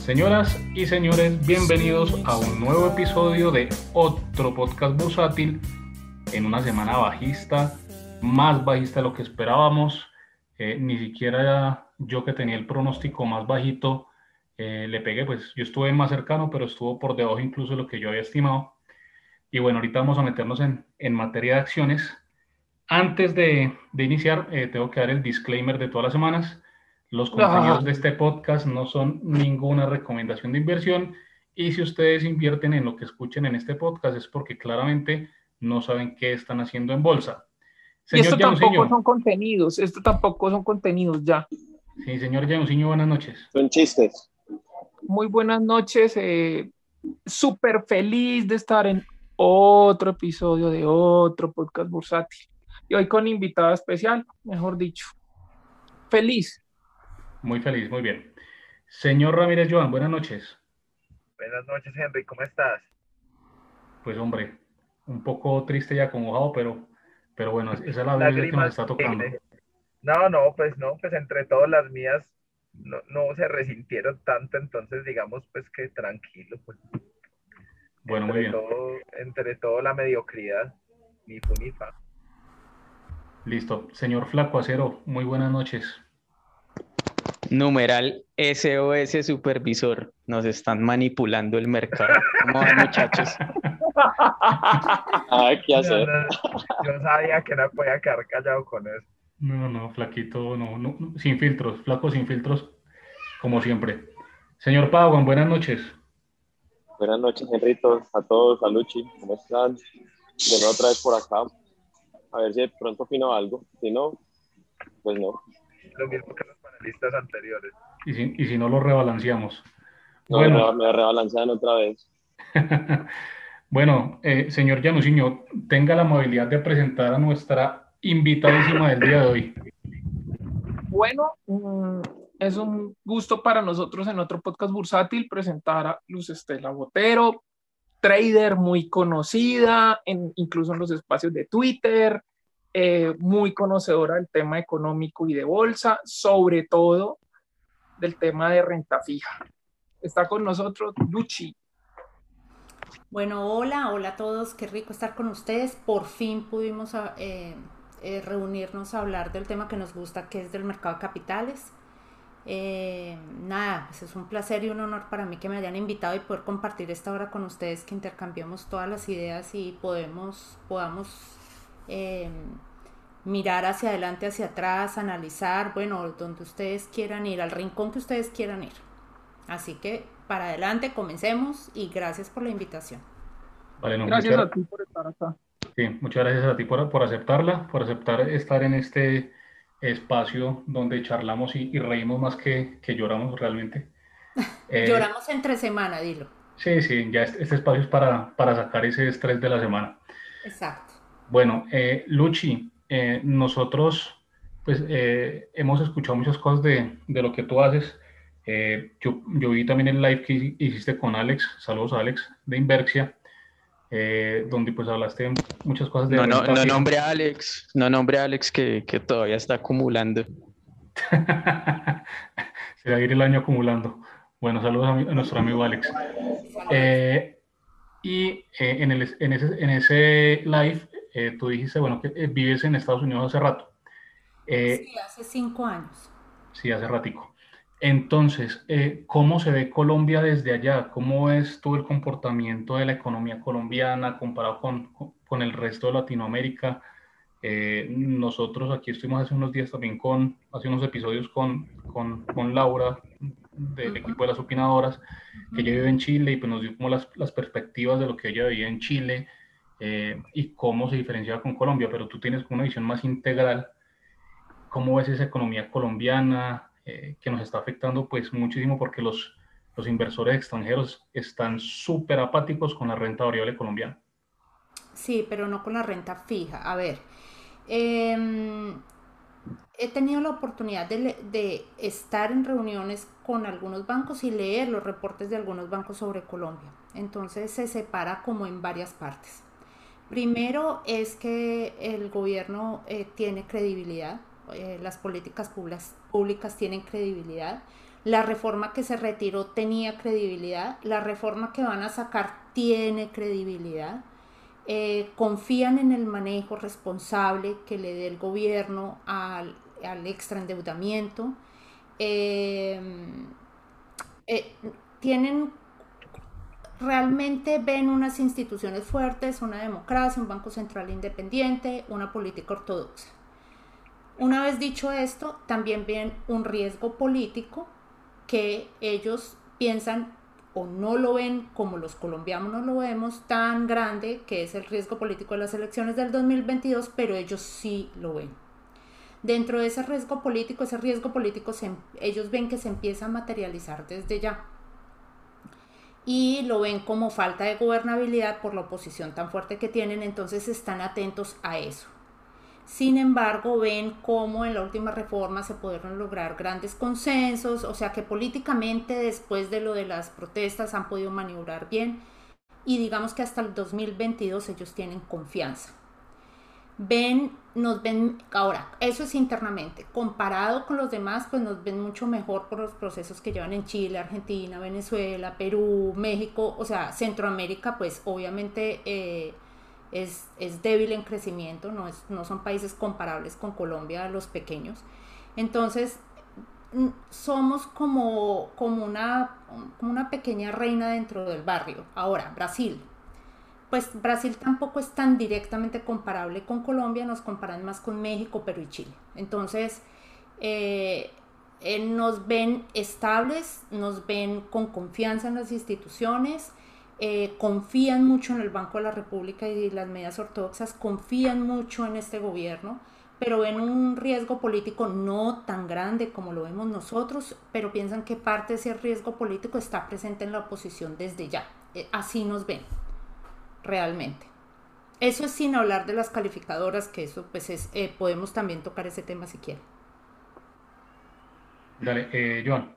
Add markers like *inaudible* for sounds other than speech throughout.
Señoras y señores, bienvenidos a un nuevo episodio de otro podcast bursátil en una semana bajista, más bajista de lo que esperábamos. Eh, ni siquiera yo que tenía el pronóstico más bajito eh, le pegué, pues yo estuve más cercano, pero estuvo por debajo incluso de lo que yo había estimado. Y bueno, ahorita vamos a meternos en, en materia de acciones. Antes de, de iniciar, eh, tengo que dar el disclaimer de todas las semanas. Los contenidos de este podcast no son ninguna recomendación de inversión y si ustedes invierten en lo que escuchen en este podcast es porque claramente no saben qué están haciendo en bolsa. y esto tampoco son contenidos, esto tampoco son contenidos ya. Sí, señor Janusinho, buenas noches. Son chistes. Muy buenas noches, eh, súper feliz de estar en otro episodio de otro podcast bursátil. Y hoy con invitada especial, mejor dicho. Feliz, muy feliz, muy bien. Señor Ramírez Joan, buenas noches. Buenas noches, Henry, ¿cómo estás? Pues hombre, un poco triste y acongojado, pero, pero bueno, esa es la vida que nos está tocando. No, no, pues no, pues entre todas las mías no, no se resintieron tanto, entonces digamos pues que tranquilo, pues. Bueno, entre muy bien. Todo, entre todo la mediocridad, ni fu ni fa. Listo. Señor Flaco Acero, muy buenas noches. Numeral SOS Supervisor. Nos están manipulando el mercado. ¿Cómo van, muchachos? Ay, ¿qué hacer? yo sabía que no podía quedar callado con eso. No, no, flaquito, no, no, sin filtros, flaco sin filtros, como siempre. Señor Pagan, buenas noches. Buenas noches, Henrito, a todos, a Luchi, ¿cómo están? De nuevo otra vez por acá. A ver si de pronto opino algo. Si no, pues no. Lo mismo que panelistas anteriores. Y si, y si no lo rebalanceamos. No, bueno. me rebalancean otra vez. *laughs* bueno, eh, señor Janusinho, tenga la amabilidad de presentar a nuestra invitadísima del día de hoy. Bueno, mm, es un gusto para nosotros en otro podcast bursátil presentar a Luz Estela Botero, trader muy conocida, en, incluso en los espacios de Twitter, eh, muy conocedora del tema económico y de bolsa, sobre todo del tema de renta fija. Está con nosotros Luchi. Bueno, hola, hola a todos, qué rico estar con ustedes. Por fin pudimos eh, eh, reunirnos a hablar del tema que nos gusta, que es del mercado de capitales. Nada, pues es un placer y un honor para mí que me hayan invitado y poder compartir esta hora con ustedes, que intercambiemos todas las ideas y podemos, podamos mirar hacia adelante, hacia atrás, analizar, bueno, donde ustedes quieran ir, al rincón que ustedes quieran ir. Así que para adelante, comencemos y gracias por la invitación. gracias a ti por estar acá. Sí, muchas gracias a ti por, por aceptarla, por aceptar estar en este espacio donde charlamos y, y reímos más que, que lloramos realmente. *laughs* Eh, lloramos entre semana, dilo. Sí, sí, ya este, este, espacio es para, para sacar ese estrés de la semana. Exacto. Bueno, eh, Luchi, eh, nosotros pues eh, hemos escuchado muchas cosas de, de lo que tú haces. Eh, yo, yo, vi también el live que hiciste con Alex, saludos a Alex de Inversia, eh, donde pues hablaste muchas cosas de... No, no, no nombre a Alex, no nombre a Alex que, que todavía está acumulando. *laughs* Se va a ir el año acumulando. Bueno, saludos a, mi, a nuestro amigo Alex. Y en, el, en, ese, en, ese, live tú dijiste, bueno, que vives en Estados Unidos hace rato. sí, hace cinco años. Sí, hace ratico. Entonces, eh, ¿cómo se ve Colombia desde allá? ¿Cómo es todo el comportamiento de la economía colombiana comparado con, con el resto de Latinoamérica? Eh, nosotros aquí estuvimos hace unos días también con, hace unos episodios con, con, con Laura del equipo de las opinadoras, que ella vive en Chile y pues nos dio como las, las perspectivas de lo que ella veía en Chile eh, y cómo se diferenciaba con Colombia, pero tú tienes una visión más integral. ¿Cómo ves esa economía colombiana? eh, que nos está afectando pues muchísimo porque los, los inversores extranjeros están súper apáticos con la renta variable colombiana. Sí, pero no con la renta fija. A ver, eh, he tenido la oportunidad de, de, estar en reuniones con algunos bancos y leer los reportes de algunos bancos sobre Colombia. Entonces se separa como en varias partes. Primero es que el gobierno eh, tiene credibilidad, eh, las políticas públicas, tienen credibilidad. La reforma que se retiró tenía credibilidad. La reforma que van a sacar tiene credibilidad. Eh, confían en el manejo responsable que le dé el gobierno al, al extraendeudamiento. Tienen realmente ven unas instituciones fuertes, una democracia, un banco central independiente, una política ortodoxa. Una vez dicho esto, también ven un riesgo político que ellos piensan o no lo ven como los colombianos no lo vemos tan grande, que es el riesgo político de las elecciones del 2022, pero ellos sí lo ven. Dentro de ese riesgo político, ese riesgo político ellos ven que se empieza a materializar desde ya y lo ven como falta de gobernabilidad por la oposición tan fuerte que tienen, entonces están atentos a eso. Sin embargo, ven cómo en la última reforma se pudieron lograr grandes consensos, o sea que políticamente después de lo de las protestas han podido maniobrar bien y digamos que hasta el 2022 ellos tienen confianza ven, nos ven, ahora, eso es internamente, comparado con los demás, pues nos ven mucho mejor por los procesos que llevan en Chile, Argentina, Venezuela, Perú, México, o sea, Centroamérica, pues obviamente eh, es, débil en crecimiento, no, es, no son países comparables con Colombia, los pequeños. Entonces, somos como, como, una, como una pequeña reina dentro del barrio. Ahora, Brasil, pues Brasil tampoco es tan directamente comparable con Colombia, nos comparan más con México, Perú y Chile. Entonces, eh, eh, nos ven estables, nos ven con confianza en las instituciones, eh, confían mucho en el Banco de la República y las medidas ortodoxas, confían mucho en este gobierno, pero ven un riesgo político no tan grande como lo vemos nosotros, pero piensan que parte de ese riesgo político está presente en la oposición desde ya. así nos ven realmente. Eso es sin hablar de las calificadoras, que eso pues es, eh, podemos también tocar ese tema si quieren. Dale, eh, Joan.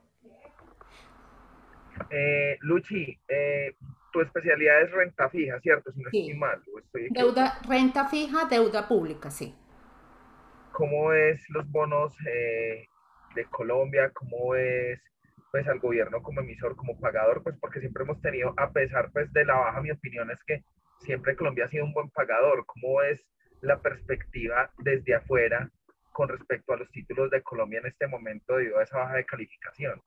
Eh, Luchi, eh, tu especialidad es renta fija, ¿cierto? Si no estoy mal. deuda, renta fija, deuda pública, sí. ¿Cómo es los bonos de Colombia? ¿Cómo es pues al gobierno como emisor, como pagador? Pues porque siempre hemos tenido, a pesar pues de la baja, mi opinión es que siempre Colombia ha sido un buen pagador. ¿Cómo es la perspectiva desde afuera con respecto a los títulos de Colombia en este momento debido a esa baja de calificación?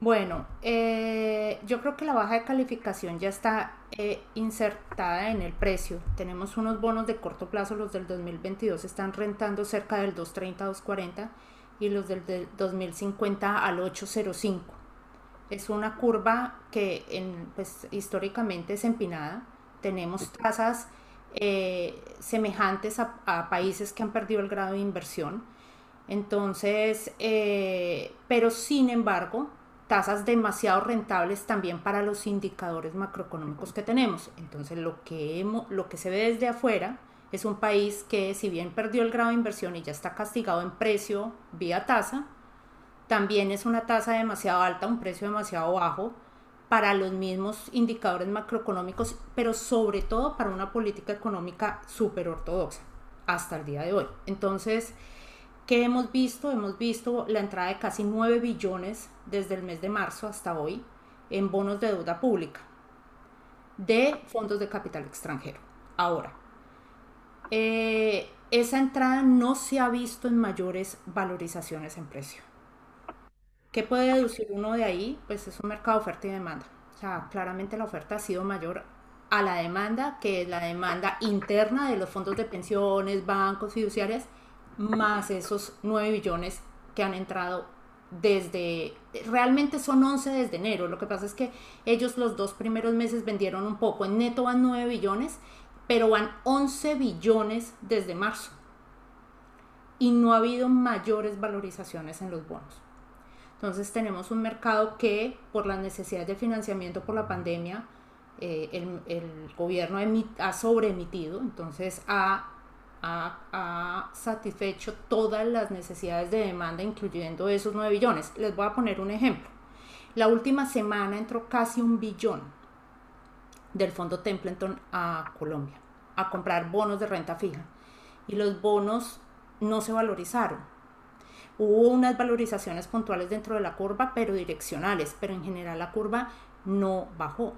Bueno, eh, yo creo que la baja de calificación ya está eh, insertada en el precio. Tenemos unos bonos de corto plazo, los del 2022 están rentando cerca del 230, 240 y los del, del 2050 al 805. Es una curva que pues, históricamente es empinada tenemos tasas eh, semejantes a, países que han perdido el grado de inversión. Entonces, eh, pero sin embargo, tasas demasiado rentables también para los indicadores macroeconómicos que tenemos. Entonces, lo que, lo que se ve desde afuera es un país que si bien perdió el grado de inversión y ya está castigado en precio vía tasa, también es una tasa demasiado alta, un precio demasiado bajo para los mismos indicadores macroeconómicos, pero sobre todo para una política económica súper ortodoxa hasta el día de hoy. Entonces, ¿qué hemos visto? Hemos visto la entrada de casi 9 billones desde el mes de marzo hasta hoy en bonos de deuda pública de fondos de capital extranjero. Ahora, eh, esa entrada no se ha visto en mayores valorizaciones en precio. ¿Qué puede deducir uno de ahí? Pues es un mercado de oferta y demanda. O sea, claramente la oferta ha sido mayor a la demanda, que la demanda interna de los fondos de pensiones, bancos, fiduciarias, más esos 9 billones que han entrado desde, realmente son 11 desde enero. Lo que pasa es que ellos los dos primeros meses vendieron un poco. En neto van 9 billones, pero van 11 billones desde marzo. Y no ha habido mayores valorizaciones en los bonos. Entonces tenemos un mercado que por las necesidades de financiamiento por la pandemia, eh, el, gobierno ha sobreemitido, entonces ha, ha, satisfecho todas las necesidades de demanda, incluyendo esos 9 billones. Les voy a poner un ejemplo. La última semana entró casi un billón del fondo Templeton a Colombia a comprar bonos de renta fija. Y los bonos no se valorizaron. Hubo unas valorizaciones puntuales dentro de la curva, pero direccionales, pero en general la curva no bajó.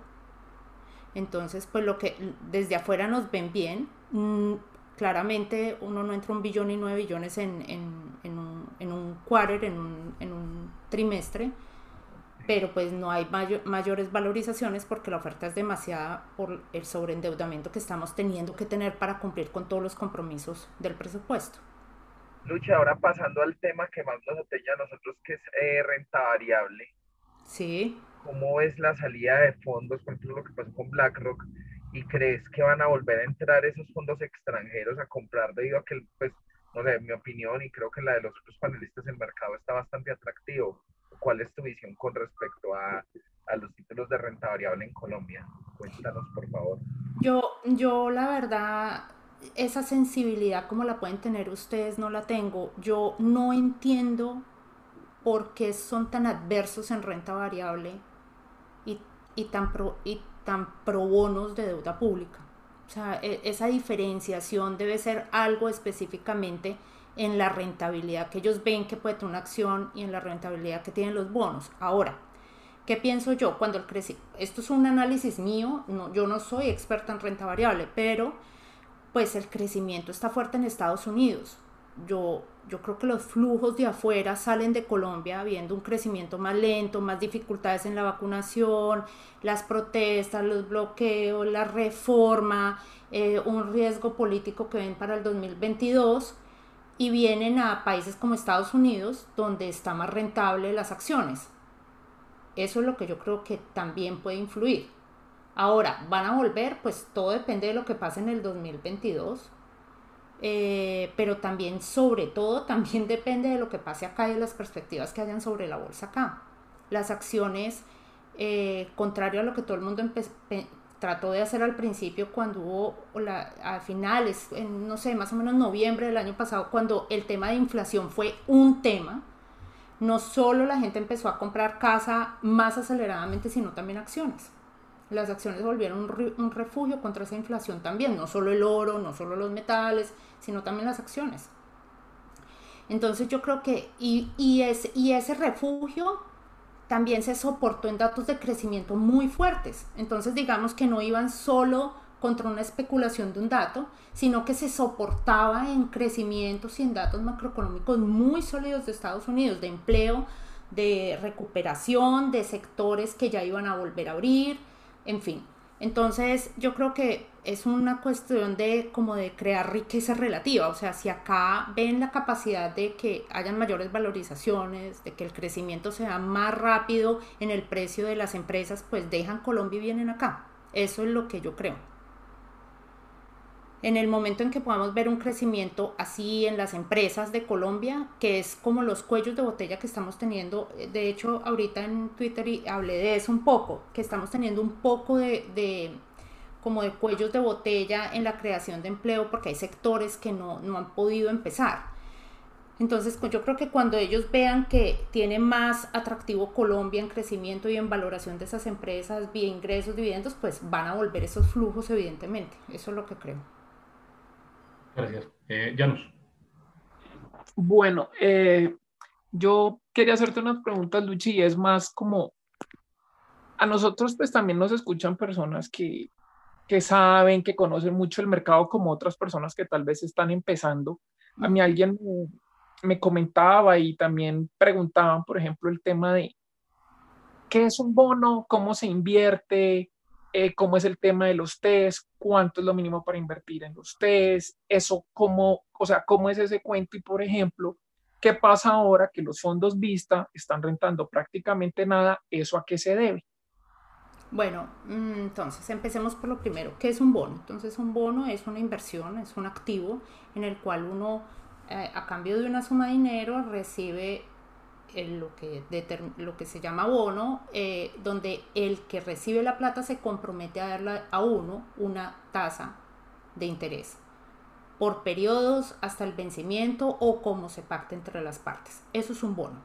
Entonces, pues lo que desde afuera nos ven bien, mm, claramente uno no entra un billón y nueve billones en, un, en quarter, en un trimestre, pero pues no hay mayores valorizaciones porque la oferta es demasiada por el sobreendeudamiento que estamos teniendo que tener para cumplir con todos los compromisos del presupuesto. Lucha, ahora pasando al tema que más nos atañe a nosotros, que es eh, renta variable. Sí. ¿Cómo es la salida de fondos, por ejemplo, lo que pasó con BlackRock? ¿Y crees que van a volver a entrar esos fondos extranjeros a comprar debido a que, pues, no sé, mi opinión y creo que la de los otros panelistas, el mercado está bastante atractivo? ¿Cuál es tu visión con respecto a, a los títulos de renta variable en Colombia? Cuéntanos, por favor. Yo, yo la verdad, esa sensibilidad como la pueden tener ustedes, no la tengo. Yo no entiendo por qué son tan adversos en renta variable y, y, tan, pro, y tan pro bonos de deuda pública. O sea, e, esa diferenciación debe ser algo específicamente en la rentabilidad que ellos ven que puede tener una acción y en la rentabilidad que tienen los bonos. Ahora, ¿qué pienso yo? Cuando el esto es un análisis mío, no, yo no soy experta en renta variable, pero pues el crecimiento está fuerte en Estados Unidos. Yo, yo creo que los flujos de afuera salen de Colombia viendo un crecimiento más lento, más dificultades en la vacunación, las protestas, los bloqueos, la reforma, eh, un riesgo político que ven para el 2022 y vienen a países como Estados Unidos donde está más rentable las acciones. Eso es lo que yo creo que también puede influir. Ahora, ¿van a volver? Pues todo depende de lo que pase en el 2022. Eh, pero también, sobre todo, *laughs* también depende de lo que pase acá y de las perspectivas que hayan sobre la bolsa acá. Las acciones, eh, contrario a lo que todo el mundo trató de hacer al principio cuando hubo la, a finales, en, no sé, más o menos noviembre del año pasado, cuando el tema de inflación fue un tema, no solo la gente empezó a comprar casa más aceleradamente, sino también acciones las acciones volvieron un, refugio contra esa inflación también, no solo el oro, no solo los metales, sino también las acciones. Entonces yo creo que, y, y, ese refugio también se soportó en datos de crecimiento muy fuertes. Entonces digamos que no iban solo contra una especulación de un dato, sino que se soportaba en crecimientos y en datos macroeconómicos muy sólidos de Estados Unidos, de empleo, de recuperación, de sectores que ya iban a volver a abrir, en fin. Entonces yo creo que es una cuestión de como de crear riqueza relativa, o sea, si acá ven la capacidad de que hayan mayores valorizaciones, de que el crecimiento sea más rápido en el precio de las empresas, pues dejan Colombia y vienen acá. Eso es lo que yo creo en el momento en que podamos ver un crecimiento así en las empresas de Colombia, que es como los cuellos de botella que estamos teniendo, eh, de hecho ahorita en Twitter hablé de eso un poco, que estamos teniendo un poco de, como de cuellos de botella en la creación de empleo porque hay sectores que no, no han podido empezar. Entonces, pues, yo creo que cuando ellos vean que tiene más atractivo Colombia en crecimiento y en valoración de esas empresas, vía ingresos, dividendos, pues van a volver esos flujos, evidentemente. Eso es lo que creo. Gracias. Eh, Janus. Bueno, eh, yo quería hacerte unas preguntas, Luchi, y es más como a nosotros pues también nos escuchan personas que, que saben, que conocen mucho el mercado como otras personas que tal vez están empezando. A mí alguien me, me comentaba y también preguntaban, por ejemplo, el tema de qué es un bono, cómo se invierte, eh, cómo es el tema de los test, cuánto es lo mínimo para invertir en los test, eso cómo, o sea, cómo es ese cuento y por ejemplo, ¿qué pasa ahora que los fondos Vista están rentando prácticamente nada? ¿Eso a qué se debe? Bueno, mm, entonces empecemos por lo primero. ¿Qué es un bono? Entonces un bono es una inversión, es un activo en el cual uno eh, a cambio de una suma de dinero recibe lo, que lo que se llama bono, eh, donde el que recibe la plata se compromete a darle a uno una tasa de interés por periodos hasta el vencimiento o como se pacte entre las partes. Eso es un bono.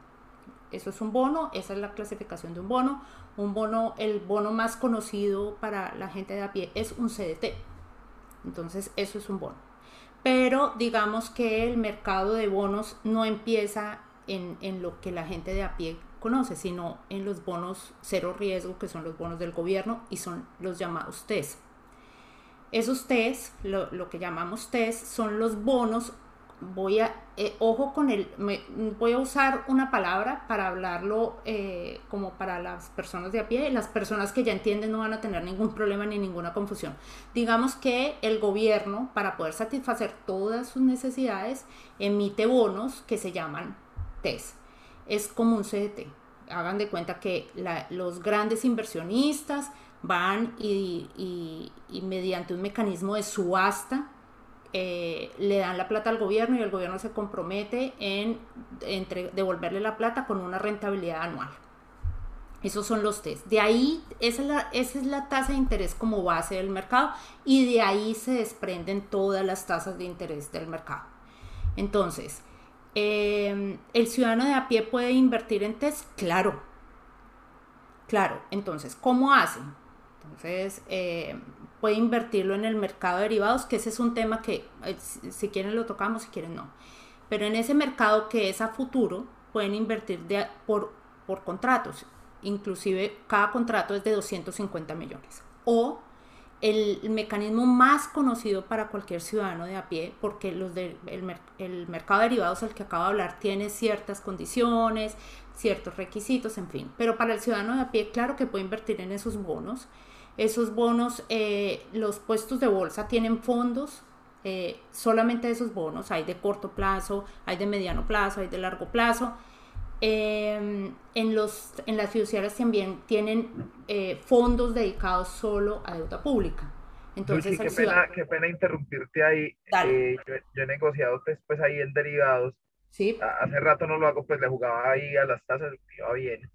Eso es un bono, esa es la clasificación de un bono. Un bono, el bono más conocido para la gente de a pie es un CDT. Entonces, eso es un bono. pero digamos que el mercado de bonos no empieza en, lo que la gente de a pie conoce, sino en los bonos cero riesgo, que son los bonos del gobierno y son los llamados TES. Esos TES, lo, lo que llamamos TES, son los bonos voy a, eh, ojo con el, voy a usar una palabra para hablarlo eh, como para las personas de a pie, las personas que ya entienden no van a tener ningún problema ni ninguna confusión. Digamos que el gobierno, para poder satisfacer todas sus necesidades, emite bonos que se llaman TES. Es como un CDT. Hagan de cuenta que los grandes inversionistas van y mediante un mecanismo de subasta, eh, le dan la plata al gobierno y el gobierno se compromete en devolverle la plata con una rentabilidad anual. Esos son los test. De ahí, esa esa es la tasa de interés como base del mercado y de ahí se desprenden todas las tasas de interés del mercado. Entonces, em, ¿el ciudadano de a pie puede invertir en test? Claro. Claro. Entonces, ¿cómo hace? Entonces, eh, puede invertirlo en el mercado de derivados, que ese es un tema que eh, si quieren lo tocamos, si quieren no. Pero en ese mercado que es a futuro, pueden invertir por, por contratos. Inclusive cada contrato es de 250 millones. O el, mecanismo más conocido para cualquier ciudadano de a pie, porque los el, el, mercado de derivados al que acabo de hablar tiene ciertas condiciones, ciertos requisitos, en fin. Pero para el ciudadano de a pie, claro que puede invertir en esos bonos esos bonos, eh, los puestos de bolsa tienen fondos, eh, solamente esos bonos, hay de corto plazo, hay de mediano plazo, hay de largo plazo. Em, en, los, en las fiduciarias también tienen eh, fondos dedicados solo a deuda pública. Entonces, qué, pena, qué, pena, interrumpirte ahí. Yo, he negociado después pues, ahí en derivados. Sí. hace rato no lo hago, pues le jugaba ahí a las tasas, iba bien.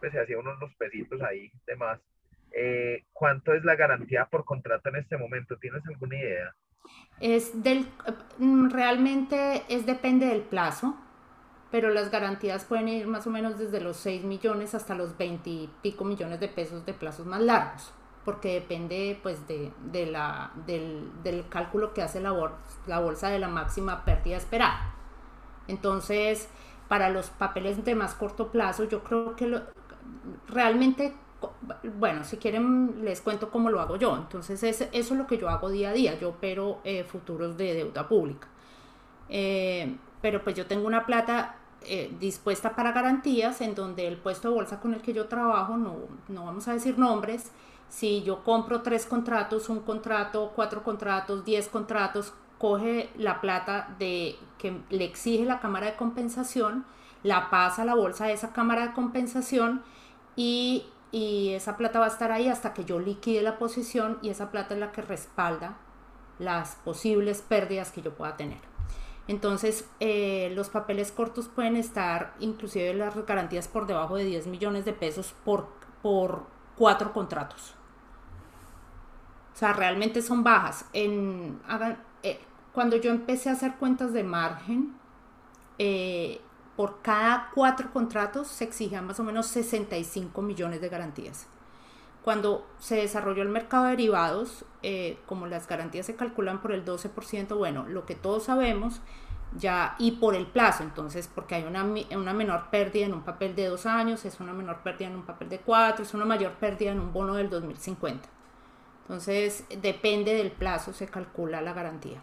Pues se hacía unos, unos pesitos ahí de más. Eh, ¿Cuánto es la garantía por contrato en este momento? ¿Tienes alguna idea? Es del, mm, realmente es depende del plazo, pero las garantías pueden ir más o menos desde los 6 millones hasta los 20 y pico millones de pesos de plazos más largos, porque depende pues de, de la, del, del, cálculo que hace la bolsa, la bolsa de la máxima pérdida esperada. Entonces, para los papeles de más corto plazo, yo creo que lo, realmente bueno, si quieren les cuento cómo lo hago yo. Entonces eso es lo que yo hago día a día. Yo opero eh, futuros de deuda pública. Eh, pero pues yo tengo una plata eh, dispuesta para garantías en donde el puesto de bolsa con el que yo trabajo, no, no vamos a decir nombres, si yo compro tres contratos, un contrato, cuatro contratos, diez contratos, coge la plata de que le exige la cámara de compensación, la pasa a la bolsa de esa cámara de compensación y y esa plata va a estar ahí hasta que yo liquide la posición y esa plata es la que respalda las posibles pérdidas que yo pueda tener. Entonces, eh, los papeles cortos pueden estar, inclusive las garantías por debajo de 10 millones de pesos por, por cuatro contratos. O sea, realmente son bajas. Eh, cuando yo empecé a hacer cuentas de margen, eh, por cada cuatro contratos se exigían más o menos 65 millones de garantías. Cuando se desarrolló el mercado de derivados, eh, como las garantías se calculan por el 12%, bueno, lo que todos sabemos ya y por el plazo, entonces, porque hay una, una menor pérdida en un papel de dos años, es una menor pérdida en un papel de cuatro, es una mayor pérdida en un bono del 2050. Entonces, depende del plazo, se calcula la garantía.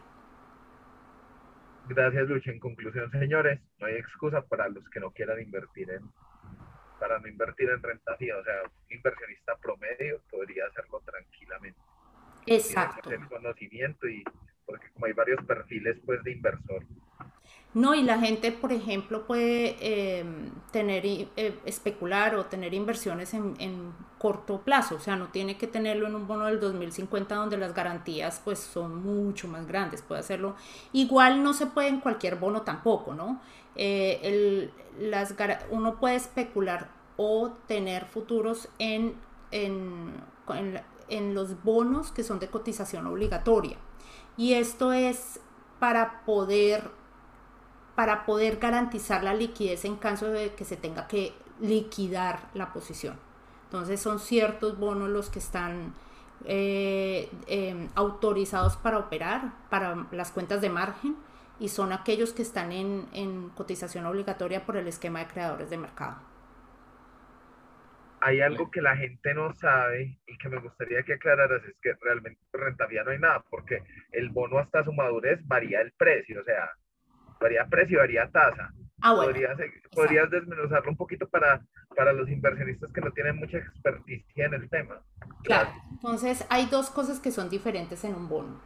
Gracias, Lucha. En conclusión, señores, no hay excusa para los que no quieran invertir en, para no invertir en renta fija. O sea, un inversionista promedio podría hacerlo tranquilamente. Exacto. El conocimiento y porque como hay varios perfiles pues de inversor, no, y la gente, por ejemplo, puede eh, tener, eh, especular o tener inversiones en, corto plazo, o sea, no tiene que tenerlo en un bono del 2050 donde las garantías pues son mucho más grandes, puede hacerlo. Igual no se puede en cualquier bono tampoco, ¿no? Eh, las, uno puede especular o tener futuros en, en, en los bonos que son de cotización obligatoria. Y esto es para poder para poder garantizar la liquidez en caso de que se tenga que liquidar la posición. Entonces son ciertos bonos los que están eh, em, autorizados para operar, para las cuentas de margen, y son aquellos que están en, en cotización obligatoria por el esquema de creadores de mercado. Hay algo que la gente no sabe y que me gustaría que aclararas, es que realmente rentabilidad no hay nada, porque el bono hasta su madurez varía el precio, o sea, varía precio, varía tasa. Ah, bueno. ¿Podrías, podrías desmenuzarlo un poquito para, para los inversionistas que no tienen mucha experticia en el tema? Claro, entonces hay dos cosas que son diferentes en un bono.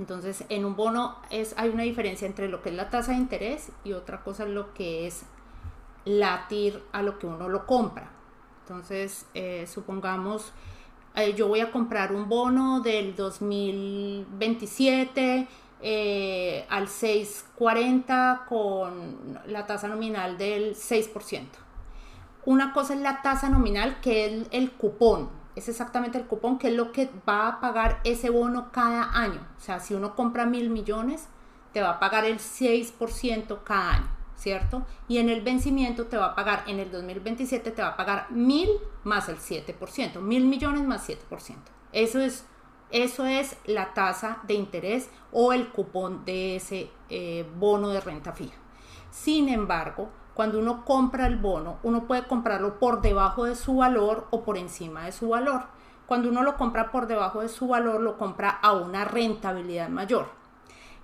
Entonces, en un bono es, hay una diferencia entre lo que es la tasa de interés y otra cosa lo que es latir a lo que uno lo compra. Entonces, eh, supongamos, eh, yo voy a comprar un bono del 2027 eh, al 6,40 con la tasa nominal del 6%. Una cosa es la tasa nominal, que es el cupón, es exactamente el cupón, que es lo que va a pagar ese bono cada año. O sea, si uno compra mil millones, te va a pagar el 6% cada año, ¿cierto? Y en el vencimiento te va a pagar, en el 2027 te va a pagar mil más el 7%, mil millones más 7%. Eso es eso es la tasa de interés o el cupón de ese eh, bono de renta fija. Sin embargo, cuando uno compra el bono, uno puede comprarlo por debajo de su valor o por encima de su valor. Cuando uno lo compra por debajo de su valor, lo compra a una rentabilidad mayor.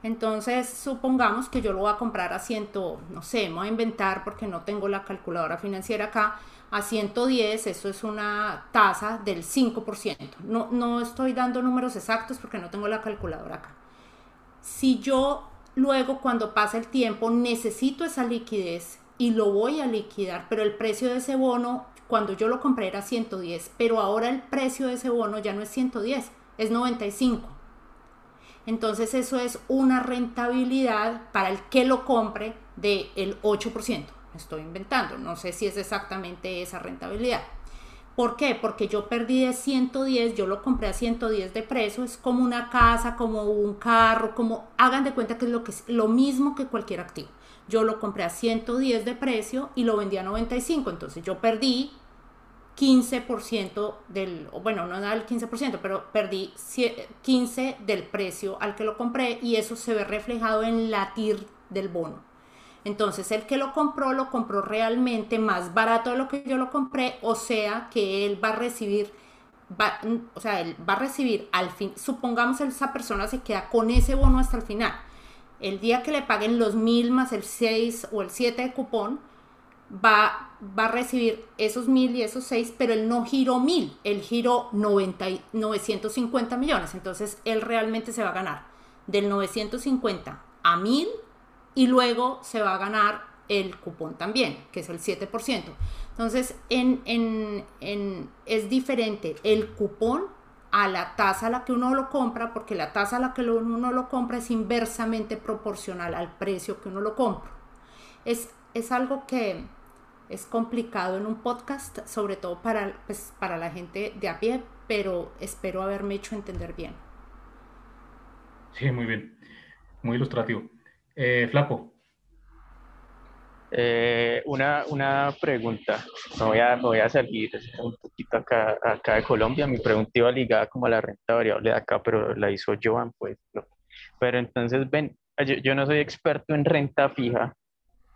Entonces, supongamos que yo lo voy a comprar a ciento, no sé, me voy a inventar porque no tengo la calculadora financiera acá, a 110, eso es una tasa del 5%. No, no estoy dando números exactos porque no tengo la calculadora acá. Si yo luego cuando pasa el tiempo necesito esa liquidez y lo voy a liquidar, pero el precio de ese bono cuando yo lo compré era 110, pero ahora el precio de ese bono ya no es 110, es 95. Entonces eso es una rentabilidad para el que lo compre del 8% estoy inventando, no sé si es exactamente esa rentabilidad. ¿Por qué? Porque yo perdí de 110, yo lo compré a 110 de precio, es como una casa, como un carro, como hagan de cuenta que es lo, que es lo mismo que cualquier activo. Yo lo compré a 110 de precio y lo vendí a 95, entonces yo perdí 15% del, bueno, no era el 15%, pero perdí 15 del precio al que lo compré y eso se ve reflejado en la TIR del bono. Entonces el que lo compró lo compró realmente más barato de lo que yo lo compré, o sea que él va a recibir, o sea, él va a recibir al fin, supongamos esa persona se queda con ese bono hasta el final. El día que le paguen los mil más el 6 o el 7 de cupón, va, va a recibir esos mil y esos 6, pero él no giró mil, él giró 90, 950 millones. Entonces él realmente se va a ganar del 950 a mil y luego se va a ganar el cupón también, que es el 7%. Entonces, en, es diferente el cupón a la tasa a la que uno lo compra, porque la tasa a la que uno lo compra es inversamente proporcional al precio que uno lo compra. Es, es algo que es complicado en un podcast, sobre todo para, pues, para la gente de a pie, pero espero haberme hecho entender bien. Sí, muy bien, muy ilustrativo. Eh, Flaco. Eh, una, una pregunta, me voy, a, voy a salir un poquito acá, acá de Colombia, mi pregunta iba ligada como a la renta variable de acá, pero la hizo Joan, pues. Pero entonces, ven, yo, no soy experto en renta fija,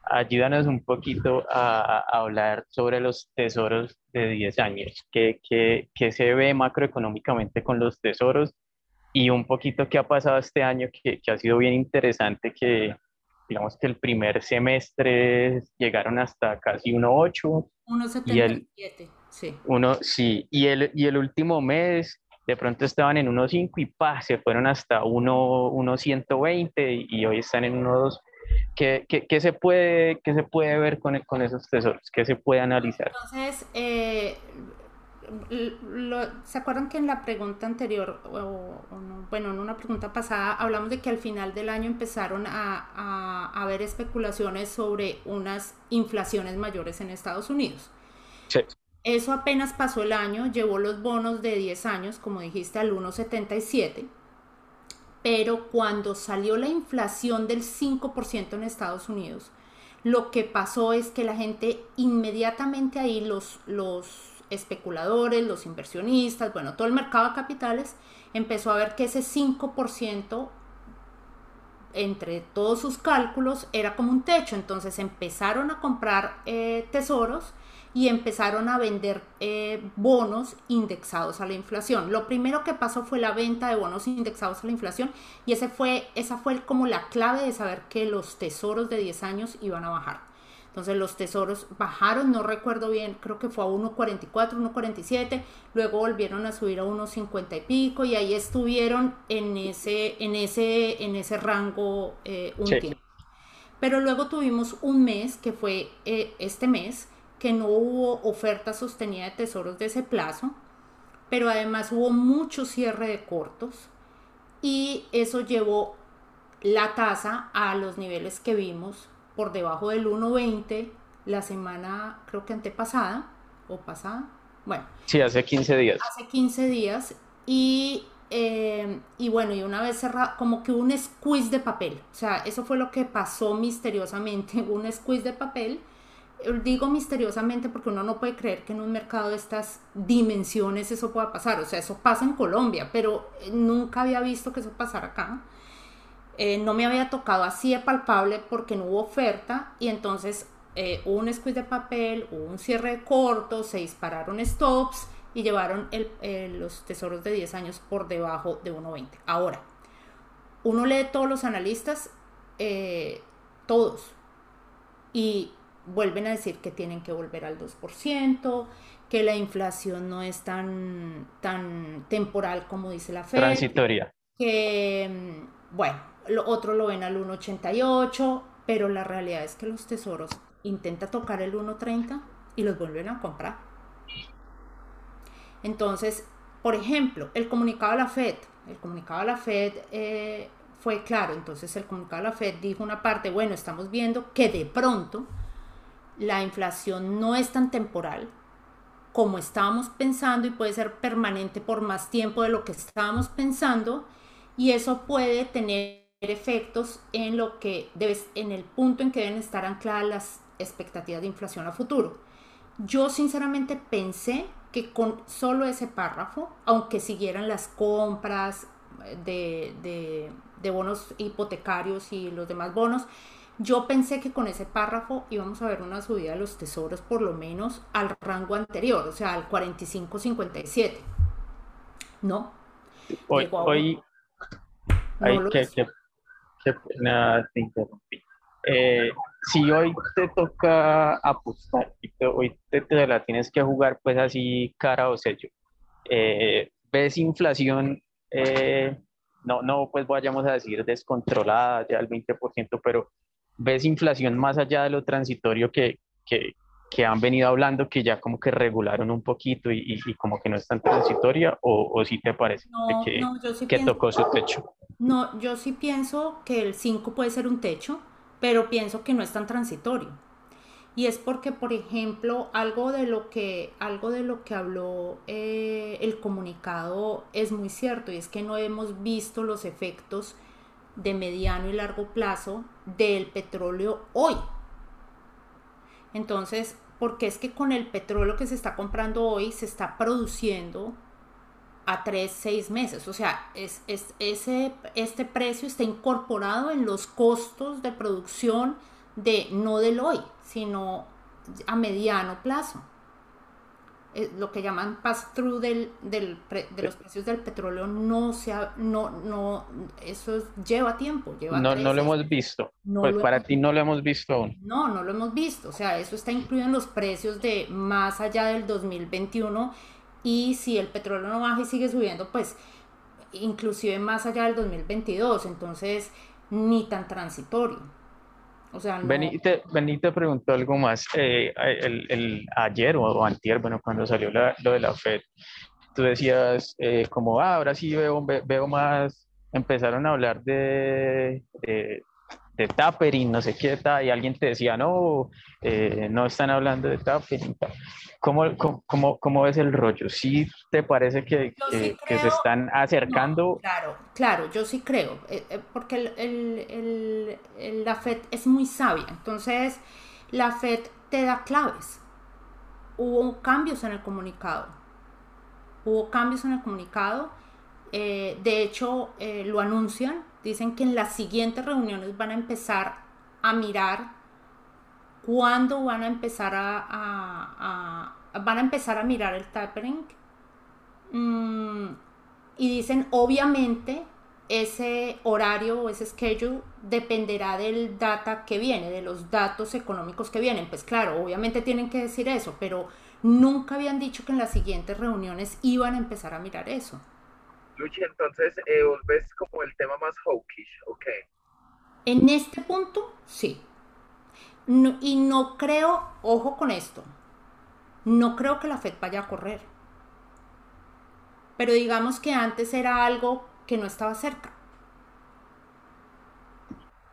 ayúdanos un poquito a, hablar sobre los tesoros de 10 años, ¿Qué, qué, qué se ve macroeconómicamente con los tesoros y un poquito qué ha pasado este año que, que, ha sido bien interesante, que digamos que el primer semestre llegaron hasta casi 1,8. 1,77, sí. Uno, sí, y el, y el último mes de pronto estaban en 1,5 y pa, se fueron hasta 1,120 y hoy están en 1,2. ¿Qué, qué, qué, se puede, ¿Qué se puede ver con, con esos tesoros? ¿Qué se puede analizar? Entonces, eh, ¿se acuerdan que en la pregunta anterior, o, bueno, en una pregunta pasada, hablamos de que al final del año empezaron a, a, haber especulaciones sobre unas inflaciones mayores en Estados Unidos? Sí. Eso apenas pasó el año, llevó los bonos de 10 años, como dijiste, al 1,77, pero cuando salió la inflación del 5% en Estados Unidos, lo que pasó es que la gente inmediatamente ahí los, los especuladores, los inversionistas, bueno, todo el mercado de capitales empezó a ver que ese 5% entre todos sus cálculos era como un techo, entonces empezaron a comprar eh, tesoros y empezaron a vender eh, bonos indexados a la inflación. Lo primero que pasó fue la venta de bonos indexados a la inflación y ese fue, esa fue como la clave de saber que los tesoros de 10 años iban a bajar. Entonces los tesoros bajaron, no recuerdo bien, creo que fue a 1.44, 1.47, luego volvieron a subir a 1.50 y pico y ahí estuvieron en ese, en ese, en ese rango eh, un tiempo. Pero luego tuvimos un mes, que fue eh, este mes, que no hubo oferta sostenida de tesoros de ese plazo, pero además hubo mucho cierre de cortos y eso llevó la tasa a los niveles que vimos por debajo del 1.20 la semana, creo que antepasada o pasada. Bueno. Sí, hace 15 días. Hace 15 días. Y, eh, y bueno, y una vez cerrado, como que un squeeze de papel. O sea, eso fue lo que pasó misteriosamente, *laughs* un squeeze de papel. Digo misteriosamente porque uno no puede creer que en un mercado de estas dimensiones eso pueda pasar. O sea, eso pasa en Colombia, pero nunca había visto que eso pasara acá. Eh, no me había tocado así de palpable porque no hubo oferta y entonces eh, hubo un squeeze de papel, hubo un cierre corto, se dispararon stops y llevaron eh, los tesoros de 10 años por debajo de 1.20. Ahora, uno lee todos los analistas, todos, y vuelven a decir que tienen que volver al 2%, que la inflación no es tan, tan temporal como dice la Fed. Transitoria. Que, mm, bueno, lo otro lo ven al 1.88, pero la realidad es que los tesoros intenta tocar el 1.30 y los vuelven a comprar. Entonces, por ejemplo, el comunicado de la Fed, el comunicado de la Fed eh, fue claro, entonces el comunicado de la Fed dijo una parte, bueno, estamos viendo que de pronto la inflación no es tan temporal como estábamos pensando y puede ser permanente por más tiempo de lo que estábamos pensando y eso puede tener efectos en lo que debes, en el punto en que deben estar ancladas las expectativas de inflación a futuro. Yo sinceramente pensé que con solo ese párrafo, aunque siguieran las compras de, de, de bonos hipotecarios y los demás bonos, yo pensé que con ese párrafo íbamos a ver una subida de los tesoros por lo menos al rango anterior, o sea, al 45-57. No. Hoy, hoy hay que, que, Qué pena te interrumpí. Eh, si hoy te toca apostar y hoy te, la tienes que jugar pues así cara o sello, eh, ves inflación, eh, no, no pues vayamos a decir descontrolada ya al 20%, pero ves inflación más allá de lo transitorio que, que, que han venido hablando que ya como que regularon un poquito y, y, como que no es tan transitoria o, o si te parece que, que tocó su techo? No, yo sí pienso que el 5 puede ser un techo, pero pienso que no es tan transitorio. Y es porque, por ejemplo, algo de lo que, algo de lo que habló eh, el comunicado es muy cierto, y es que no hemos visto los efectos de mediano y largo plazo del petróleo hoy. Entonces, porque es que con el petróleo que se está comprando hoy se está produciendo a 3, 6 meses. O sea, es, ese, este precio está incorporado en los costos de producción de no del hoy, sino a mediano plazo. Eh, lo que llaman pass-through del, del de los precios del petróleo no se no, no, eso lleva tiempo. Lleva no, no lo hemos visto. pues para ti no lo hemos visto aún. No, no lo hemos visto. O sea, eso está incluido en los precios de más allá del 2021 y si el petróleo no baja y sigue subiendo, pues inclusive más allá del 2022. Entonces, ni tan transitorio. O sea, preguntó algo más. Eh, el, ayer o, antier, bueno, cuando salió lo de la FED, tú decías eh, como, ah, ahora sí veo, más, empezaron a hablar de, de tapering, no sé qué y alguien te decía, no, eh, no están hablando de tapering. ¿Cómo, cómo, cómo, ves el rollo? ¿Sí te parece que, que, se están acercando? claro, claro, yo sí creo, eh, eh, porque el, el, la FED es muy sabia, entonces la FED te da claves. hubo cambios en el comunicado. Hubo cambios en el comunicado. Eh, de hecho, eh, lo anuncian. Dicen que en las siguientes reuniones van a empezar a mirar cuándo van a empezar a, van a empezar a mirar el tapering. Mm, y dicen, obviamente, ese horario o ese schedule dependerá del data que viene, de los datos económicos que vienen. Pues claro, obviamente tienen que decir eso, pero nunca habían dicho que en las siguientes reuniones iban a empezar a mirar eso. Luchi, entonces eh, vos ves como el tema más hawkish, ok. En este punto, sí. y no creo, ojo con esto, no creo que la Fed vaya a correr. Pero digamos que antes era algo que no estaba cerca.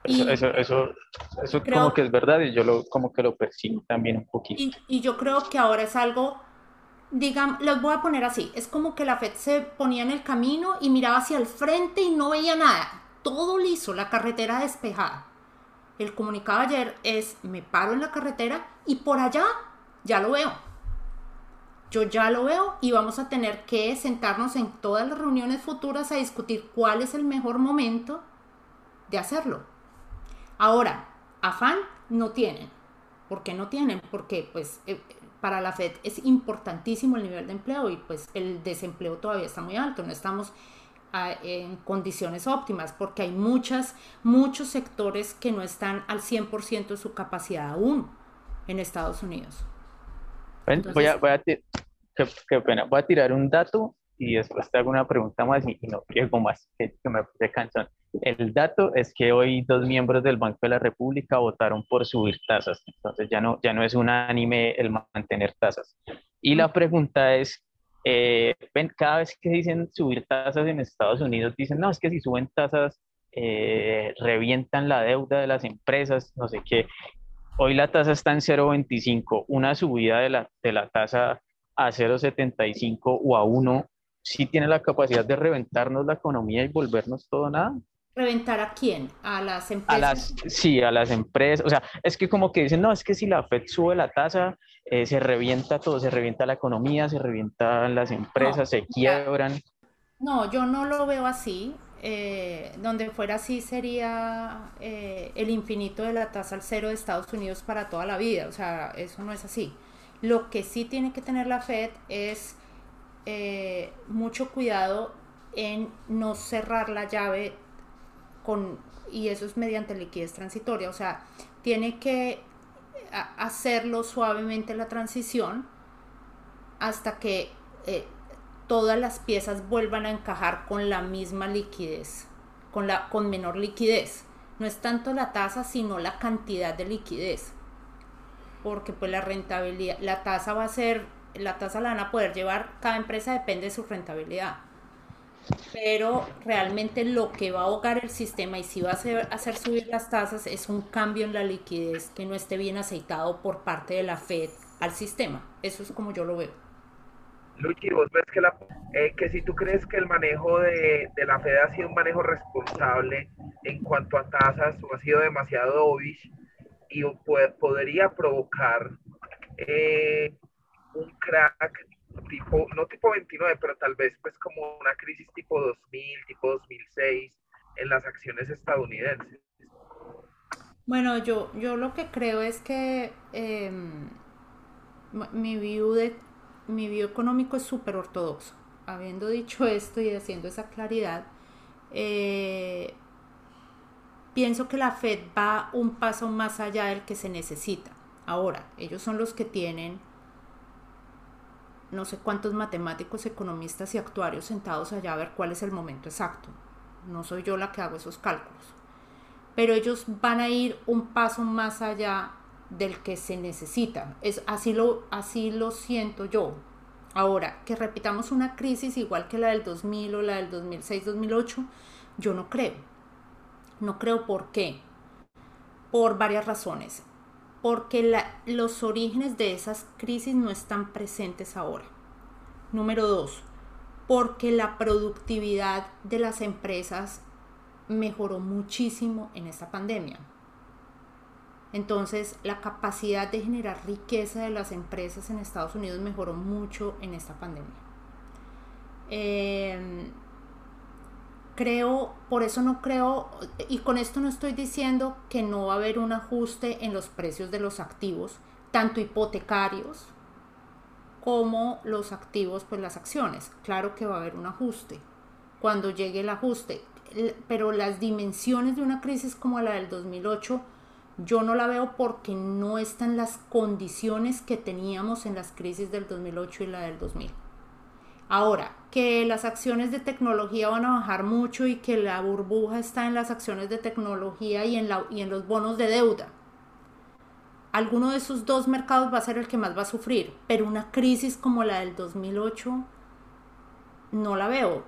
Eso, eso, eso, eso como que es verdad y yo lo, como que lo percibo también un poquito. Y, y yo creo que ahora es algo, digamos, los voy a poner así, es como que la FED se ponía en el camino y miraba hacia el frente y no veía nada, todo liso, la carretera despejada. El comunicado ayer es, me paro en la carretera y por allá ya lo veo yo ya lo veo y vamos a tener que sentarnos en todas las reuniones futuras a discutir cuál es el mejor momento de hacerlo. Ahora, afán no tienen. ¿Por qué no tienen? Porque pues eh, para la Fed es importantísimo el nivel de empleo y pues el desempleo todavía está muy alto, no estamos ah, en condiciones óptimas porque hay muchas, muchos sectores que no están al 100% de su capacidad aún en Estados Unidos voy, a, voy, a qué, pena. voy a tirar un dato y después te hago una pregunta más y, no quiero más, que, me puse cansón. El dato es que hoy dos miembros del Banco de la República votaron por subir tasas, entonces ya no, ya no es unánime el mantener tasas. Y la pregunta es, eh, ven, cada vez que dicen subir tasas en Estados Unidos, dicen, no, es que si suben tasas, eh, revientan la deuda de las empresas, no sé qué. Hoy la tasa está en 0,25. Una subida de la, de la tasa a 0,75 o a 1 sí tiene la capacidad de reventarnos la economía y volvernos todo nada. ¿Reventar a quién? ¿A las empresas? A las, sí, a las empresas. O sea, es que como que dicen, no, es que si la Fed sube la tasa, eh, se revienta todo, se revienta la economía, se revientan las empresas, se quiebran. No, yo no lo veo así. Eh, donde fuera así sería eh, el infinito de la tasa al cero de Estados Unidos para toda la vida. O sea, eso no es así. Lo que sí tiene que tener la Fed es eh, mucho cuidado en no cerrar la llave con, y eso es mediante liquidez transitoria. O sea, tiene que hacerlo suavemente la transición hasta que todas las piezas vuelvan a encajar con la misma liquidez, con, la, con menor liquidez. No es tanto la tasa, sino la cantidad de liquidez. Porque pues la rentabilidad, la tasa va a ser, la tasa la van a poder llevar, cada empresa depende de su rentabilidad. Pero realmente lo que va a ahogar el sistema y si va a hacer, subir las tasas es un cambio en la liquidez que no esté bien aceitado por parte de la Fed al sistema. Eso es como yo lo veo. Luchi, vos ves que, la, eh, que si tú crees que el manejo de, la Fed ha sido un manejo responsable en cuanto a tasas o ha sido demasiado dovish y podría provocar eh, un crack tipo, no tipo 29, pero tal vez pues como una crisis tipo 2000, tipo 2006 en las acciones estadounidenses. Bueno, yo, yo lo que creo es que em, mi view de mi bioeconómico es súper ortodoxo. Habiendo dicho esto y haciendo esa claridad, eh, pienso que la Fed va un paso más allá del que se necesita. Ahora, ellos son los que tienen no sé cuántos matemáticos, economistas y actuarios sentados allá a ver cuál es el momento exacto. No soy yo la que hago esos cálculos. Pero ellos van a ir un paso más allá del que se necesita. Es, así, lo, así lo siento yo. Ahora, que repitamos una crisis igual que la del 2000 o la del 2006-2008, yo no creo. No creo por qué. Por varias razones. Porque los orígenes de esas crisis no están presentes ahora. Número dos, porque la productividad de las empresas mejoró muchísimo en esta pandemia Entonces, la capacidad de generar riqueza de las empresas en Estados Unidos mejoró mucho en esta pandemia. Em, creo, por eso no creo, y con esto no estoy diciendo que no va a haber un ajuste en los precios de los activos, tanto hipotecarios como los activos, pues las acciones. Claro que va a haber un ajuste cuando llegue el ajuste, pero las dimensiones de una crisis como la del 2008 yo no la veo porque no están las condiciones que teníamos en las crisis del 2008 y la del 2000. Ahora, que las acciones de tecnología van a bajar mucho y que la burbuja está en las acciones de tecnología y en, los bonos de deuda. Alguno de esos dos mercados va a ser el que más va a sufrir, pero una crisis como la del 2008 no la veo.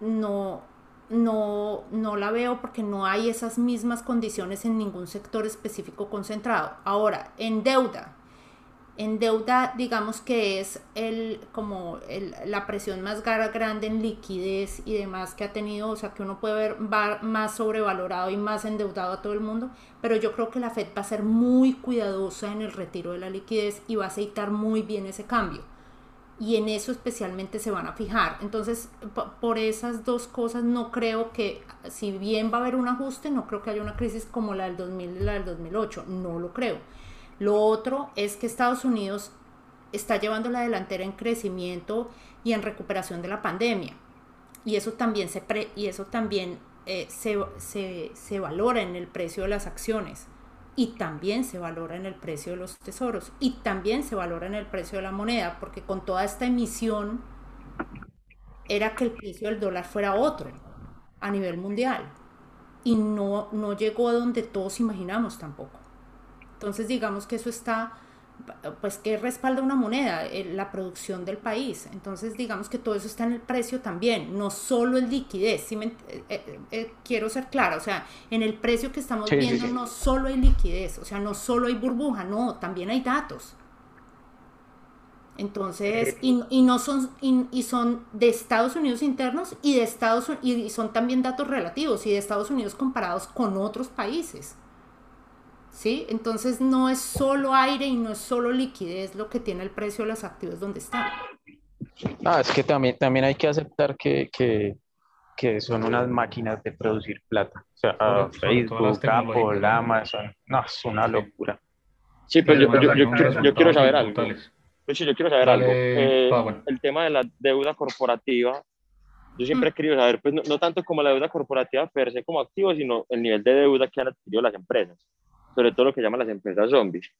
No, no, no la veo porque no hay esas mismas condiciones en ningún sector específico concentrado. Ahora, en deuda. En deuda, digamos que es el, como la presión más grande en liquidez y demás que ha tenido, o sea que uno puede ver más sobrevalorado y más endeudado a todo el mundo, pero yo creo que la Fed va a ser muy cuidadosa en el retiro de la liquidez y va a aceitar muy bien ese cambio y en eso especialmente se van a fijar. Entonces, por esas dos cosas no creo que, si bien va a haber un ajuste, no creo que haya una crisis como la del 2000 y la del 2008, no lo creo. Lo otro es que Estados Unidos está llevando la delantera en crecimiento y en recuperación de la pandemia. Y eso también se, y eso también, eh, se, se, se valora en el precio de las acciones y también se valora en el precio de los tesoros y también se valora en el precio de la moneda, porque con toda esta emisión era que el precio del dólar fuera otro a nivel mundial y no, no llegó a donde todos imaginamos tampoco. Entonces digamos que eso está pues que respalda una moneda, eh, la producción del país. Entonces, digamos que todo eso está en el precio también, no solo el liquidez. Eh, eh, quiero ser clara, o sea, en el precio que estamos viendo no solo hay liquidez, o sea, no solo hay burbuja, no, también hay datos. Entonces, y, y no son, y, son de Estados Unidos internos y de Estados y son también datos relativos y de Estados Unidos comparados con otros países. ¿Sí? Entonces no es solo aire y no es solo liquidez lo que tiene el precio de los activos donde están. Ah, es que también, también hay que aceptar que, que, que son unas máquinas de producir plata. O sea, Facebook, Apple, Amazon, no, es una locura. Sí, pero yo, yo, yo, quiero, yo, quiero, saber algo. Pues yo quiero saber algo. Eh, el tema de la deuda corporativa, yo siempre he querido saber, pues no, no, tanto como la deuda corporativa per se como activo, sino el nivel de deuda que han adquirido las empresas sobre todo lo que llaman las empresas zombies.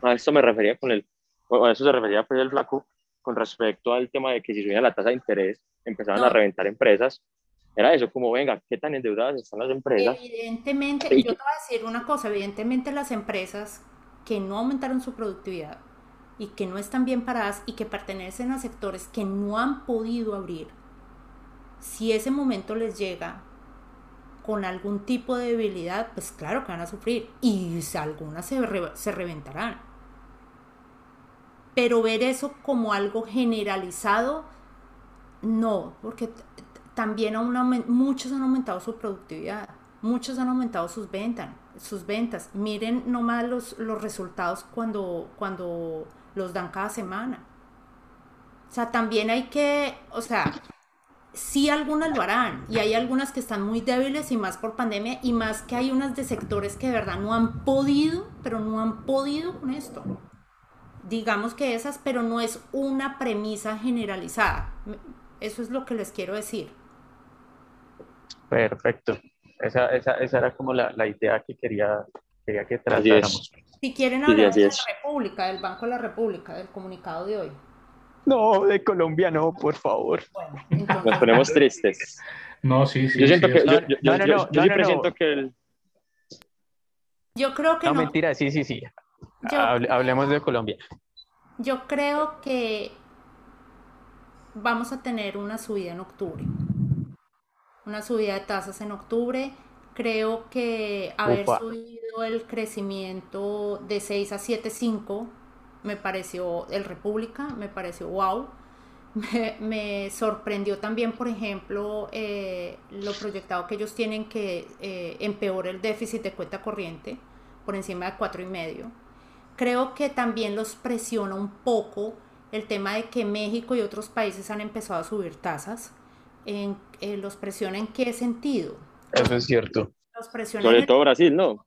A esto me refería con el, a eso se refería pues el flaco con respecto al tema de que si subía la tasa de interés, empezaban a reventar empresas. Era eso, como venga, ¿qué tan endeudadas están las empresas? Evidentemente, yo te voy a decir una cosa, evidentemente las empresas que no aumentaron su productividad y que no están bien paradas y que pertenecen a sectores que no han podido abrir, si ese momento les llega, con algún tipo de debilidad, pues claro que van a sufrir y algunas se, se reventarán. Pero ver eso como algo generalizado, no, porque también muchos han aumentado su productividad, muchos han aumentado sus ventas, sus ventas. Miren nomás los, los resultados cuando, cuando los dan cada semana. O sea, también hay que, o sea, sí algunas lo harán y hay algunas que están muy débiles y más por pandemia y más que hay unas de sectores que de verdad no han podido, pero no han podido con esto. Digamos que esas, pero no es una premisa generalizada. Eso es lo que les quiero decir. Perfecto. Esa, esa, esa era como la, la, idea que quería, quería que tratáramos. Si quieren hablar de la República, del Banco de la República, del comunicado de hoy. No, de Colombia no, por favor. Nos ponemos tristes. No, sí, sí. Yo siento que. Yo, yo, yo, yo siempre siento que el. Yo creo que. No, mentira, sí, sí, sí. hablemos de Colombia. Yo creo que vamos a tener una subida en octubre. Una subida de tasas en octubre. Creo que haber subido el crecimiento de 6 a 7,5 me pareció el República, me pareció wow. *laughs* Me, sorprendió también, por ejemplo, eh, lo proyectado que ellos tienen que eh, empeore el déficit de cuenta corriente, por encima de cuatro y medio. Creo que también los presiona un poco el tema de que México y otros países han empezado a subir tasas. En, eh, ¿Los presiona en qué sentido? Eso es cierto. Los presiona Sobre todo Brasil, ¿no?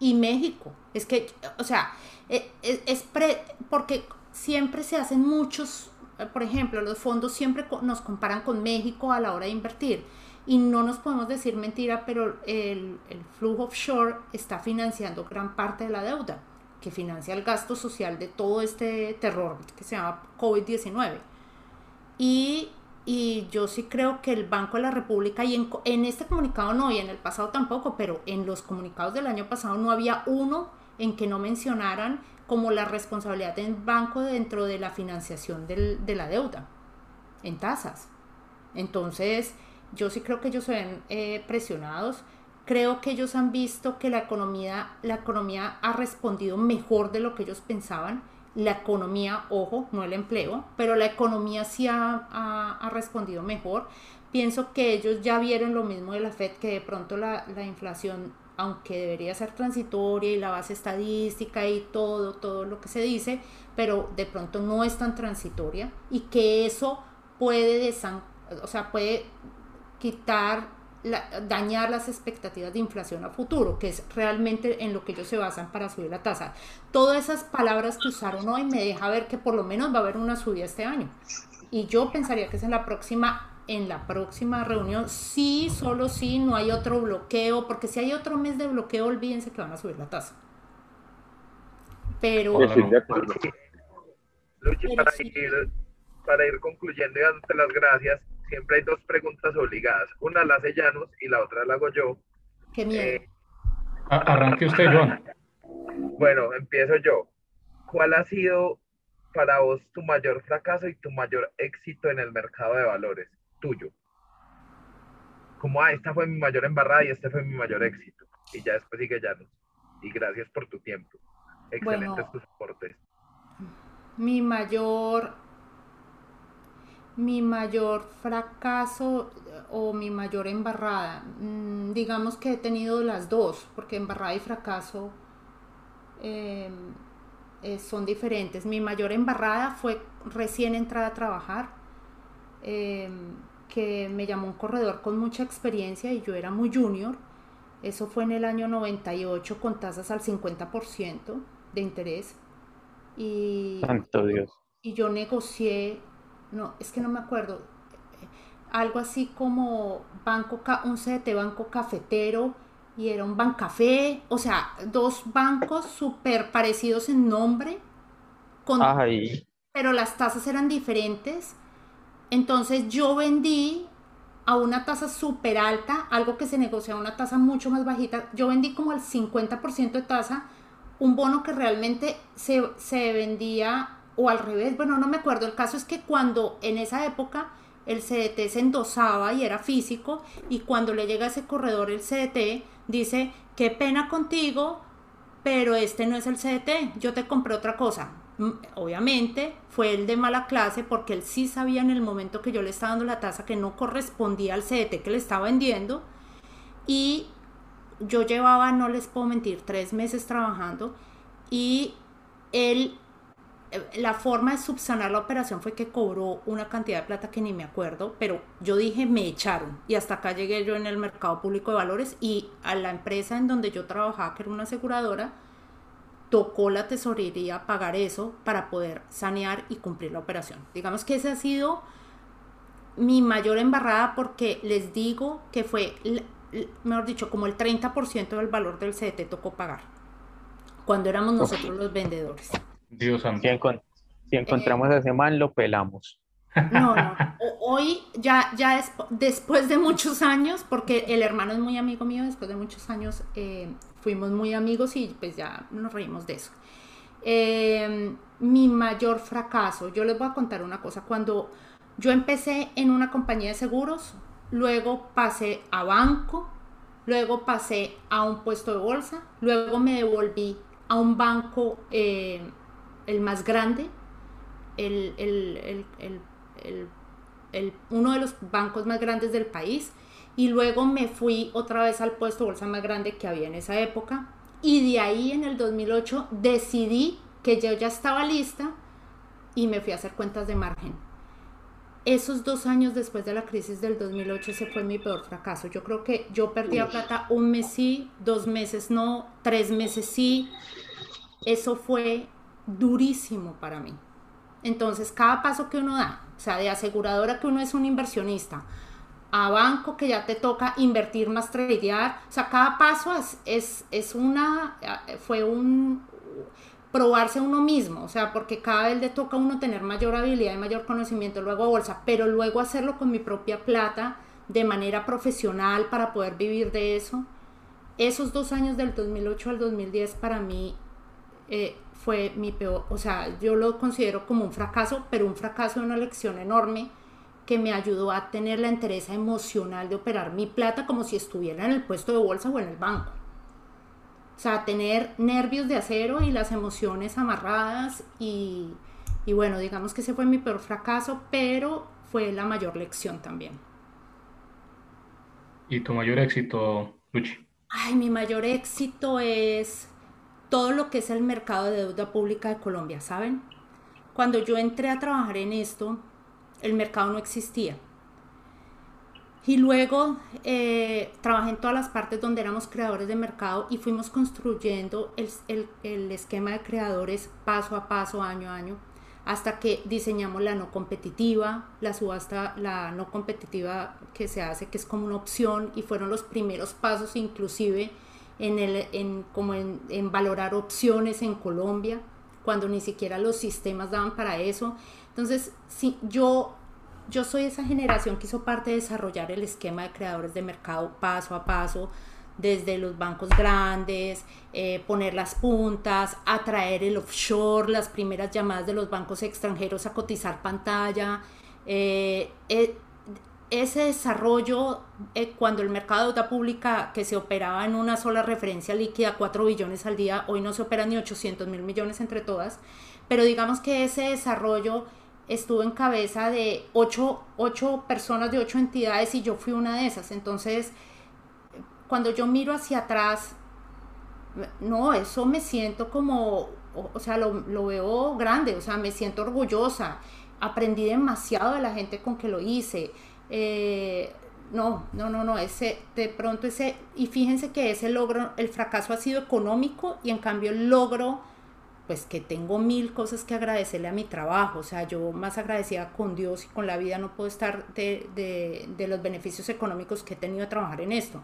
Y México. Es que, o sea, eh, eh, es, porque siempre se hacen muchos, por ejemplo, los fondos siempre nos comparan con México a la hora de invertir. Y no nos podemos decir mentira, pero el, el flujo offshore está financiando gran parte de la deuda que financia el gasto social de todo este terror que se llama COVID-19. Y, y, yo sí creo que el Banco de la República, y en, en, este comunicado no, y en el pasado tampoco, pero en los comunicados del año pasado no había uno en que no mencionaran como la responsabilidad del banco dentro de la financiación del, de la deuda en tasas. Entonces, yo sí creo que ellos se ven eh, presionados Creo que ellos han visto que la economía, la economía ha respondido mejor de lo que ellos pensaban. La economía, ojo, no el empleo, pero la economía sí ha, ha, respondido mejor. Pienso que ellos ya vieron lo mismo de la Fed, que de pronto la, la inflación, aunque debería ser transitoria y la base estadística y todo, todo lo que se dice, pero de pronto no es tan transitoria y que eso puede, desan o sea, puede quitar dañar las expectativas de inflación a futuro, que es realmente en lo que ellos se basan para subir la tasa. Todas esas palabras que usaron hoy me deja ver que por lo menos va a haber una subida este año. Y yo pensaría que es en la próxima en la próxima reunión, sí, solo sí, no hay otro bloqueo, porque si hay otro mes de bloqueo, olvídense que van a subir la tasa. Pero... para, ir, para ir concluyendo y dándote las gracias, siempre hay dos preguntas obligadas. Una la hace Llanos y la otra la hago yo. Qué miedo. Eh, arranque usted, *laughs* Joan. Bueno, empiezo yo. ¿Cuál ha sido para vos tu mayor fracaso y tu mayor éxito en el mercado de valores? Tuyo. Como, ah, esta fue mi mayor embarrada y este fue mi mayor éxito. Y ya después sigue Llanos. Y gracias por tu tiempo. Excelentes tus aportes. Mi mayor mi mayor fracaso o mi mayor embarrada. Mm, digamos que he tenido las dos, porque embarrada y fracaso em, eh, son diferentes. Mi mayor embarrada fue recién entrada a trabajar, em, que me llamó un corredor con mucha experiencia y yo era muy junior. Eso fue en el año 98 con tasas al 50% de interés. Y, Santo Dios. y yo negocié no, es que no me acuerdo, algo así como banco, un CDT banco cafetero y era un bancafé, o sea, dos bancos súper parecidos en nombre, con, pero las tasas eran diferentes. Entonces yo vendí a una tasa súper alta, algo que se negocia a una tasa mucho más bajita, yo vendí como al 50% de tasa, un bono que realmente se, se vendía o al revés, bueno, no me acuerdo. El caso es que cuando en esa época el CDT se endosaba y era físico, y cuando le llega a ese corredor el CDT, dice, qué pena contigo, pero este no es el CDT, yo te compré otra cosa. Obviamente fue el de mala clase porque él sí sabía en el momento que yo le estaba dando la tasa que no correspondía al CDT que le estaba vendiendo y yo llevaba, no les puedo mentir, tres meses trabajando y él la forma de subsanar la operación fue que cobró una cantidad de plata que ni me acuerdo, pero yo dije, me echaron. Y hasta acá llegué yo en el mercado público de valores y a la empresa en donde yo trabajaba, que era una aseguradora, tocó la tesorería pagar eso para poder sanear y cumplir la operación. Digamos que ese ha sido mi mayor embarrada porque les digo que fue, mejor dicho, como el 30% del valor del CDT tocó pagar cuando éramos nosotros los vendedores. Dios santo. Si, encontramos a ese man, lo pelamos. No, no. Hoy, ya, ya es, después de muchos años, porque el hermano es muy amigo mío, después de muchos años eh, fuimos muy amigos y pues ya nos reímos de eso. Em, mi mayor fracaso, yo les voy a contar una cosa, cuando yo empecé en una compañía de seguros, luego pasé a banco, luego pasé a un puesto de bolsa, luego me devolví a un banco eh, el más grande, el, uno de los bancos más grandes del país, y luego me fui otra vez al puesto bolsa más grande que había en esa época, y de ahí en el 2008 decidí que yo ya estaba lista y me fui a hacer cuentas de margen. Esos dos años después de la crisis del 2008, ese fue mi peor fracaso. Yo creo que yo perdí plata un mes sí, dos meses no, tres meses sí. Eso fue durísimo para mí. Entonces, cada paso que uno da, o sea, de aseguradora que uno es un inversionista, a banco que ya te toca invertir más tradear, o sea, cada paso es, es, una, fue un, probarse uno mismo, o sea, porque cada vez le toca a uno tener mayor habilidad y mayor conocimiento luego a bolsa, pero luego hacerlo con mi propia plata de manera profesional para poder vivir de eso. Esos dos años del 2008 al 2010 para mí eh, fue mi peor, o sea, yo lo considero como un fracaso, pero un fracaso de una lección enorme que me ayudó a tener la entereza emocional de operar mi plata como si estuviera en el puesto de bolsa o en el banco. O sea, tener nervios de acero y las emociones amarradas y, y bueno, digamos que ese fue mi peor fracaso, pero fue la mayor lección también. ¿Y tu mayor éxito, Luchi? Ay, mi mayor éxito es todo lo que es el mercado de deuda pública de Colombia, ¿saben? Cuando yo entré a trabajar en esto, el mercado no existía. Y luego eh, trabajé en todas las partes donde éramos creadores de mercado y fuimos construyendo el, esquema de creadores paso a paso, año a año, hasta que diseñamos la no competitiva, la subasta, la no competitiva que se hace, que es como una opción, y fueron los primeros pasos inclusive en, el, en, como en, en valorar opciones en Colombia, cuando ni siquiera los sistemas daban para eso. Entonces, si yo yo soy esa generación que hizo parte de desarrollar el esquema de creadores de mercado paso a paso, desde los bancos grandes, eh, poner las puntas, atraer el offshore, las primeras llamadas de los bancos extranjeros a cotizar pantalla. Eh, eh, ese desarrollo, cuando el mercado de deuda pública que se operaba en una sola referencia líquida, 4 billones al día, hoy no se opera ni 800 mil millones entre todas, pero digamos que ese desarrollo estuvo en cabeza de ocho, personas de ocho entidades y yo fui una de esas. Entonces, cuando yo miro hacia atrás, no, eso me siento como, o, sea, lo, veo grande, o sea, me siento orgullosa. Aprendí demasiado de la gente con que lo hice. Eh, no, no, no, no, ese, de pronto ese, y fíjense que ese logro, el fracaso ha sido económico y en cambio el logro pues que tengo mil cosas que agradecerle a mi trabajo, o sea, yo más agradecida con Dios y con la vida no puedo estar de, los beneficios económicos que he tenido de trabajar en esto,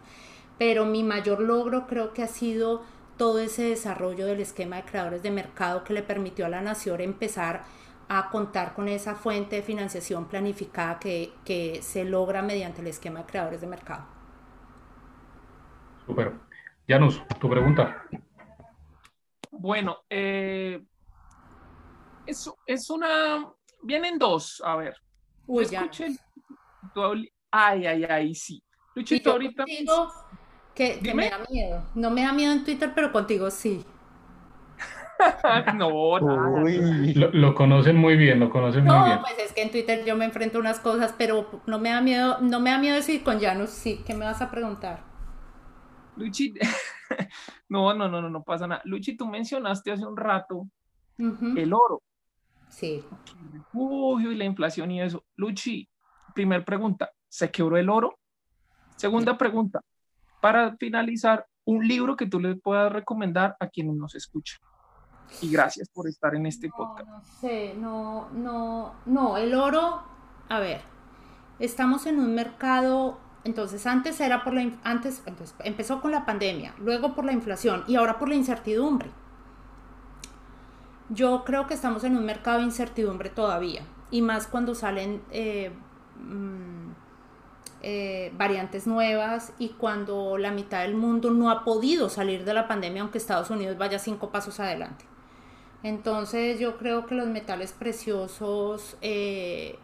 pero mi mayor logro creo que ha sido todo ese desarrollo del esquema de creadores de mercado que le permitió a la nación empezar a contar con esa fuente de financiación planificada que, que se logra mediante el esquema de creadores de mercado. Super. Janus, tu pregunta. Bueno, eh, es, es una. Vienen dos, a ver. Uy, ya. Ay, ay, ay, sí. Luchito, ahorita. que, que me da miedo. No me da miedo en Twitter, pero contigo sí. *laughs* no, nada. Lo, lo, conocen muy bien, lo conocen muy bien. No, pues es que en Twitter yo me enfrento a unas cosas, pero no me da miedo, no me da miedo decir con Janus sí. ¿Qué me vas a preguntar? Luchi, *laughs* no, no, no, no, no pasa nada. Luchi, tú mencionaste hace un rato el oro. Sí. Uy, la inflación y eso. Luchi, primer pregunta, ¿se quebró el oro? Segunda pregunta, para finalizar, un libro que tú le puedas recomendar a quienes nos escuchan. Y gracias por estar en este podcast. No sé, no, no, no, el oro, a ver, estamos en un mercado entonces antes era por la antes empezó con la pandemia, luego por la inflación y ahora por la incertidumbre. Yo creo que estamos en un mercado de incertidumbre todavía y más cuando salen eh, mm, eh, variantes nuevas y cuando la mitad del mundo no ha podido salir de la pandemia aunque Estados Unidos vaya cinco pasos adelante. Entonces yo creo que los metales preciosos eh,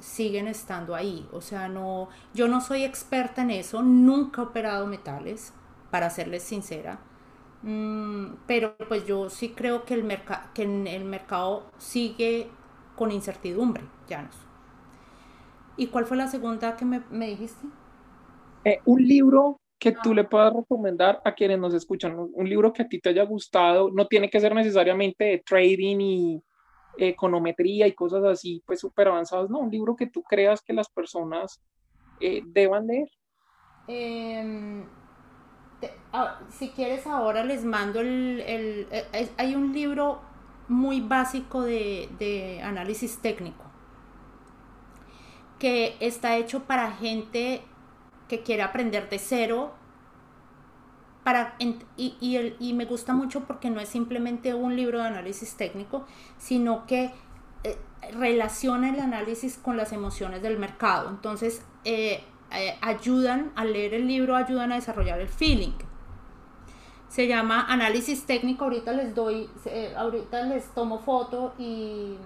siguen estando ahí. O sea, no, yo no soy experta en eso, nunca he operado metales, para serles sincera. Mm, pero pues yo sí creo que el, que el mercado sigue con incertidumbre, ya ¿Y cuál fue la segunda que me, dijiste? Eh, un libro que tú le puedas recomendar a quienes nos escuchan? Un libro que a ti te haya gustado, no tiene que ser necesariamente de trading y econometría y cosas así, pues súper avanzadas, no, un libro que tú creas que las personas eh, deban leer. Em, ah, si quieres ahora les mando el, eh, hay un libro muy básico de, de análisis técnico que está hecho para gente que quiere aprender de cero. Para, y, y, me gusta mucho porque no es simplemente un libro de análisis técnico, sino que eh, relaciona el análisis con las emociones del mercado. Entonces, eh, eh, ayudan a leer el libro, ayudan a desarrollar el feeling. Se llama análisis técnico. Ahorita les doy, ahorita les tomo foto y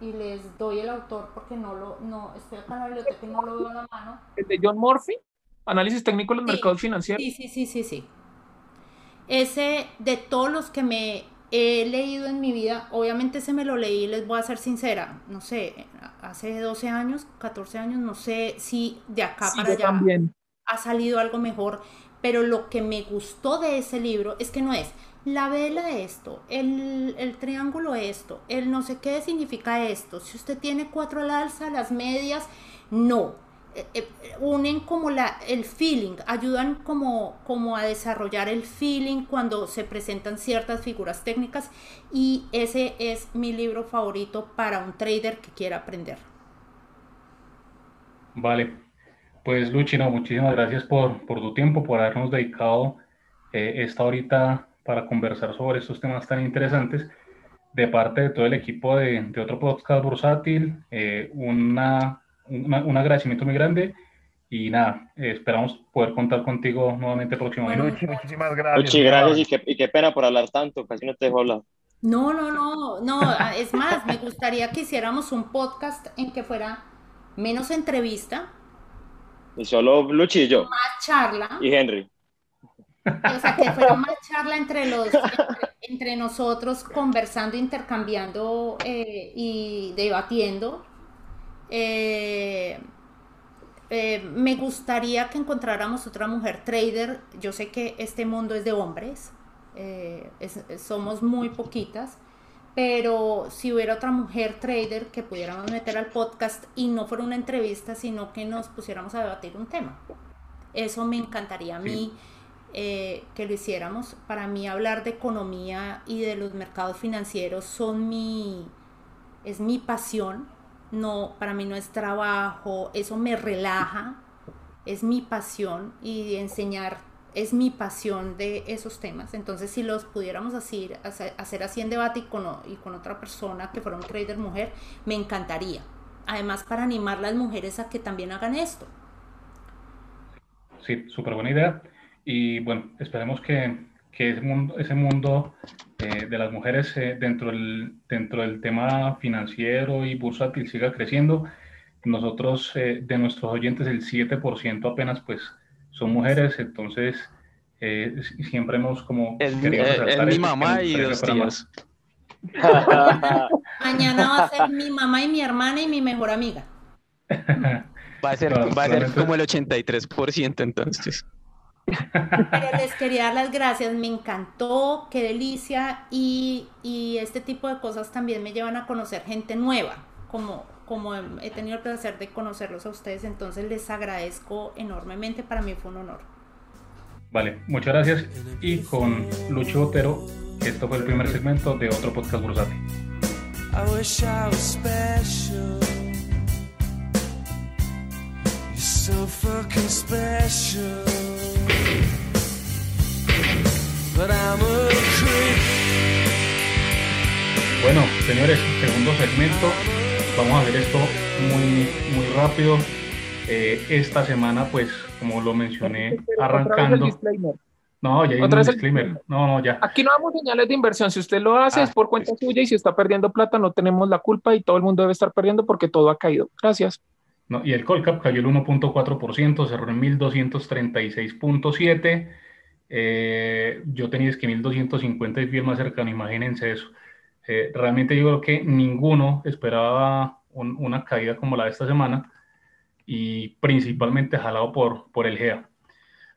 y les doy el autor porque no lo, no, estoy acá en la biblioteca y no lo veo a la mano. ¿El de John Murphy? Análisis técnico de los mercados financieros. Sí, sí, sí, sí, sí. Ese, de todos los que me he leído en mi vida, obviamente ese me lo leí, les voy a ser sincera, no sé, hace 12 años, 14 años, no sé si de acá para allá ha salido algo mejor, pero lo que me gustó de ese libro es que no es, la vela esto, el, triángulo esto, el no sé qué significa esto, si usted tiene cuatro al alza, las medias, no. Eh, eh, unen como la, el feeling, ayudan como, como a desarrollar el feeling cuando se presentan ciertas figuras técnicas y ese es mi libro favorito para un trader que quiera aprender. Vale, pues Luchino, muchísimas gracias por, tu tiempo, por habernos dedicado eh, esta horita para conversar sobre estos temas tan interesantes. De parte de todo el equipo de, de otro podcast bursátil, eh, una, un agradecimiento muy grande y nada, esperamos poder contar contigo nuevamente próximamente. muchísimas gracias. Luchi, gracias y qué, y qué, pena por hablar tanto, casi no te dejo hablar. No, no, no, no, es más, me gustaría que hiciéramos un podcast en que fuera menos entrevista. Y solo Luchi y yo. Más charla. Y Henry. O sea, que fuera una charla entre los entre, nosotros conversando, intercambiando eh, y debatiendo. Eh, eh, me gustaría que encontráramos otra mujer trader. Yo sé que este mundo es de hombres, somos muy poquitas, pero si hubiera otra mujer trader que pudiéramos meter al podcast y no fuera una entrevista, sino que nos pusiéramos a debatir un tema. Eso me encantaría a mí. Eh, que lo hiciéramos. Para mí hablar de economía y de los mercados financieros son mi, es mi pasión. No, para mí no es trabajo, eso me relaja, es mi pasión y enseñar es mi pasión de esos temas. Entonces, si los pudiéramos hacer, hacer así en debate y con, y con otra persona que fuera un trader mujer, me encantaría. Además, para animar a las mujeres a que también hagan esto. Sí, súper buena idea. Y bueno, esperemos que, que ese mundo, ese mundo eh, de las mujeres eh, dentro, del, dentro del tema financiero y bursátil siga creciendo. Nosotros, eh, de nuestros oyentes, el 7% apenas pues son mujeres, entonces siempre hemos como... Es, mi mamá y dos tías. *laughs* Mañana va a ser mi mamá y mi hermana y mi mejor amiga. *laughs* Va a ser, va a ser como el 83% entonces. Pero les quería dar las gracias, me encantó, qué delicia y, este tipo de cosas también me llevan a conocer gente nueva, como, como he tenido el placer de conocerlos a ustedes, entonces les agradezco enormemente, para mí fue un honor. Vale, muchas gracias y con Lucho Botero, esto fue el primer segmento de otro podcast bursátil. Bueno, señores, segundo segmento. Vamos a ver esto muy, muy rápido. Eh, esta semana, pues, como lo mencioné, arrancando. No, ya hay un disclaimer. No, no, ya. Aquí no damos señales de inversión. Si usted lo hace es por cuenta suya y si está perdiendo plata, no tenemos la culpa y todo el mundo debe estar perdiendo porque todo ha caído. Gracias. No, y el Colcap cayó el 1.4%, cerró en 1236.7. Eh, yo tenía es que 1250 y el más cercano, imagínense eso. Eh, realmente yo creo que ninguno esperaba una caída como la de esta semana y principalmente jalado por, por el GEA.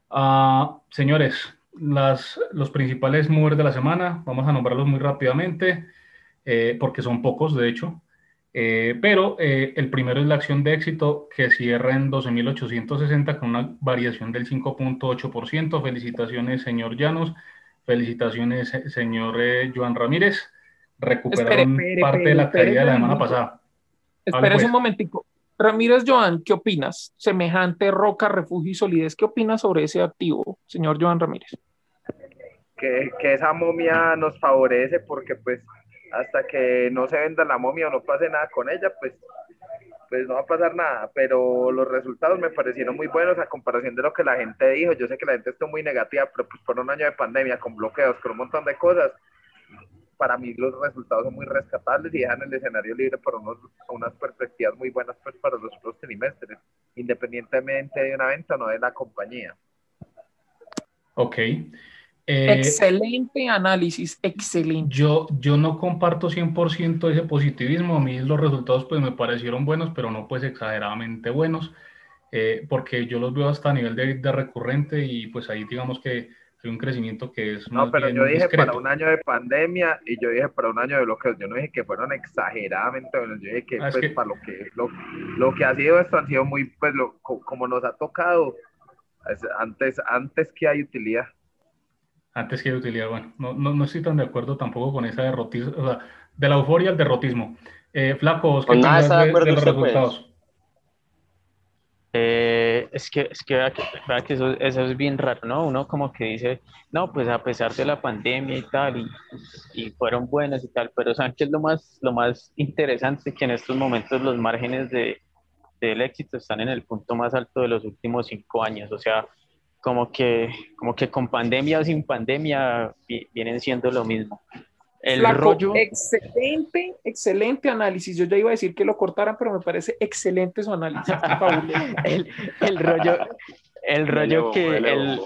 Ah, señores, las, los principales movers de la semana, vamos a nombrarlos muy rápidamente, eh, porque son pocos, de hecho. Eh, pero eh, el primero es la acción de éxito que cierra en 12.860 con una variación del 5.8%. Felicitaciones, señor Llanos. Felicitaciones, señor Joan Ramírez. Recuperaron parte de la caída de la semana pasada. Espera un pues. momentico. Ramírez Joan, ¿qué opinas? Semejante roca, refugio y solidez, ¿qué opinas sobre ese activo, señor Joan Ramírez? Que, que esa momia nos favorece porque pues hasta que no se venda la momia o no pase nada con ella, pues, pues no va a pasar nada. Pero los resultados me parecieron muy buenos a comparación de lo que la gente dijo. Yo sé que la gente está muy negativa, pero pues por un año de pandemia, con bloqueos, con un montón de cosas, para mí los resultados son muy rescatables y dejan el escenario libre para unos, unas perspectivas muy buenas pues, para los otros trimestres, independientemente de una venta o no de la compañía. Ok. Eh, excelente análisis, excelente. Yo, yo no comparto 100% ese positivismo. A mí los resultados pues me parecieron buenos, pero no pues exageradamente buenos, eh, porque yo los veo hasta a nivel de, de recurrente y pues ahí digamos que hay un crecimiento que es No, pero yo dije para un año de pandemia y yo dije para un año de bloqueos. Yo no dije que fueron exageradamente buenos. Yo dije que, ah, pues, para lo que, lo, lo, que ha sido esto han sido muy, pues, lo, como nos ha tocado, antes, antes que hay utilidad. Antes que hay utilidad, bueno, no, no, no estoy tan de acuerdo tampoco con esa derrotismo, o sea, de la euforia al derrotismo. Eh, Flaco, ¿qué pues de, de, los pues. resultados? Eh, es que, es que, vea que, que eso, eso, es bien raro, ¿no? Uno como que dice, no, pues a pesar de la pandemia y tal, y, y fueron buenas y tal, pero ¿saben qué es lo más, lo más interesante? Que en estos momentos los márgenes de, del éxito están en el punto más alto de los últimos cinco años, o sea, como que, como que con pandemia o sin pandemia vienen siendo lo mismo. El rollo. Excelente, excelente análisis. Yo ya iba a decir que lo cortaran, pero me parece excelente su análisis. *laughs* el, el, rollo, el rollo que el,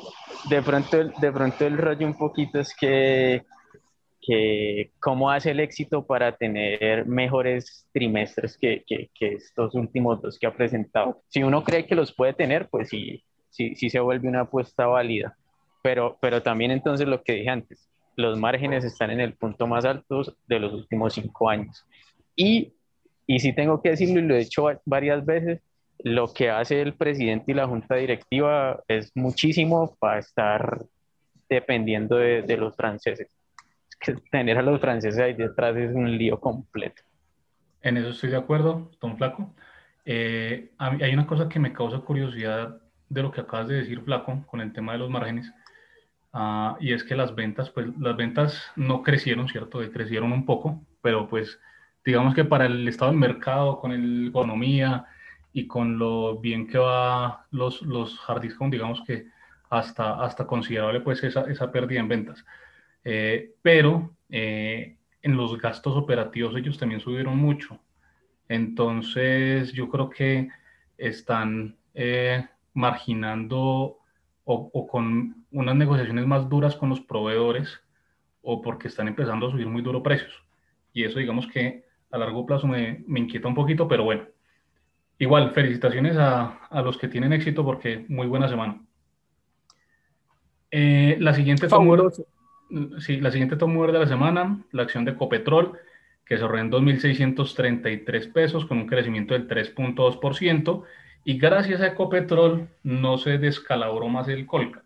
de pronto, de pronto el rollo un poquito es que, que cómo hace el éxito para tener mejores trimestres que, que, que, estos últimos dos que ha presentado. Si uno cree que los puede tener, pues sí, sí, sí se vuelve una apuesta válida. Pero, pero también entonces lo que dije antes, los márgenes están en el punto más alto de los últimos cinco años. Y, y sí tengo que decirlo, y lo he dicho varias veces, lo que hace el presidente y la junta directiva es muchísimo para estar dependiendo de, los franceses. que tener a los franceses ahí detrás es un lío completo. En eso estoy de acuerdo, Don Flaco. Eh, hay una cosa que me causa curiosidad de lo que acabas de decir, Flaco, con el tema de los márgenes Ah, y es que las ventas, pues las ventas no crecieron, ¿cierto? Crecieron un poco, pero pues digamos que para el estado del mercado, con la economía y con lo bien que va los, los hard discount, digamos que hasta, hasta considerable pues esa, esa pérdida en ventas. Eh, pero eh, en los gastos operativos ellos también subieron mucho. Entonces yo creo que están eh, marginando o, con unas negociaciones más duras con los proveedores o porque están empezando a subir muy duro precios. Y eso digamos que a largo plazo me, me inquieta un poquito, pero bueno. Igual, felicitaciones a, a, los que tienen éxito porque muy buena semana. Eh, la siguiente toma sí, la siguiente toma de la semana, la acción de Copetrol, que cerró en 2.633 pesos con un crecimiento del 3.2% y gracias a Ecopetrol no se descalabró más el Colca.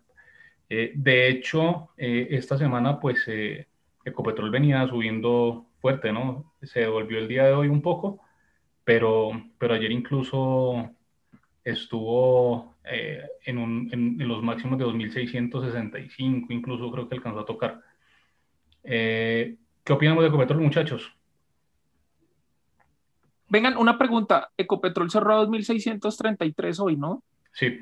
Eh, de hecho, eh, esta semana, pues eh, Ecopetrol venía subiendo fuerte, ¿no? Se devolvió el día de hoy un poco, pero, pero ayer incluso estuvo en, un, en, los máximos de 2.665, incluso creo que alcanzó a tocar. ¿Qué opinamos de Ecopetrol, muchachos? Vengan, una pregunta. Ecopetrol cerró a 2.633 hoy, ¿no? Sí.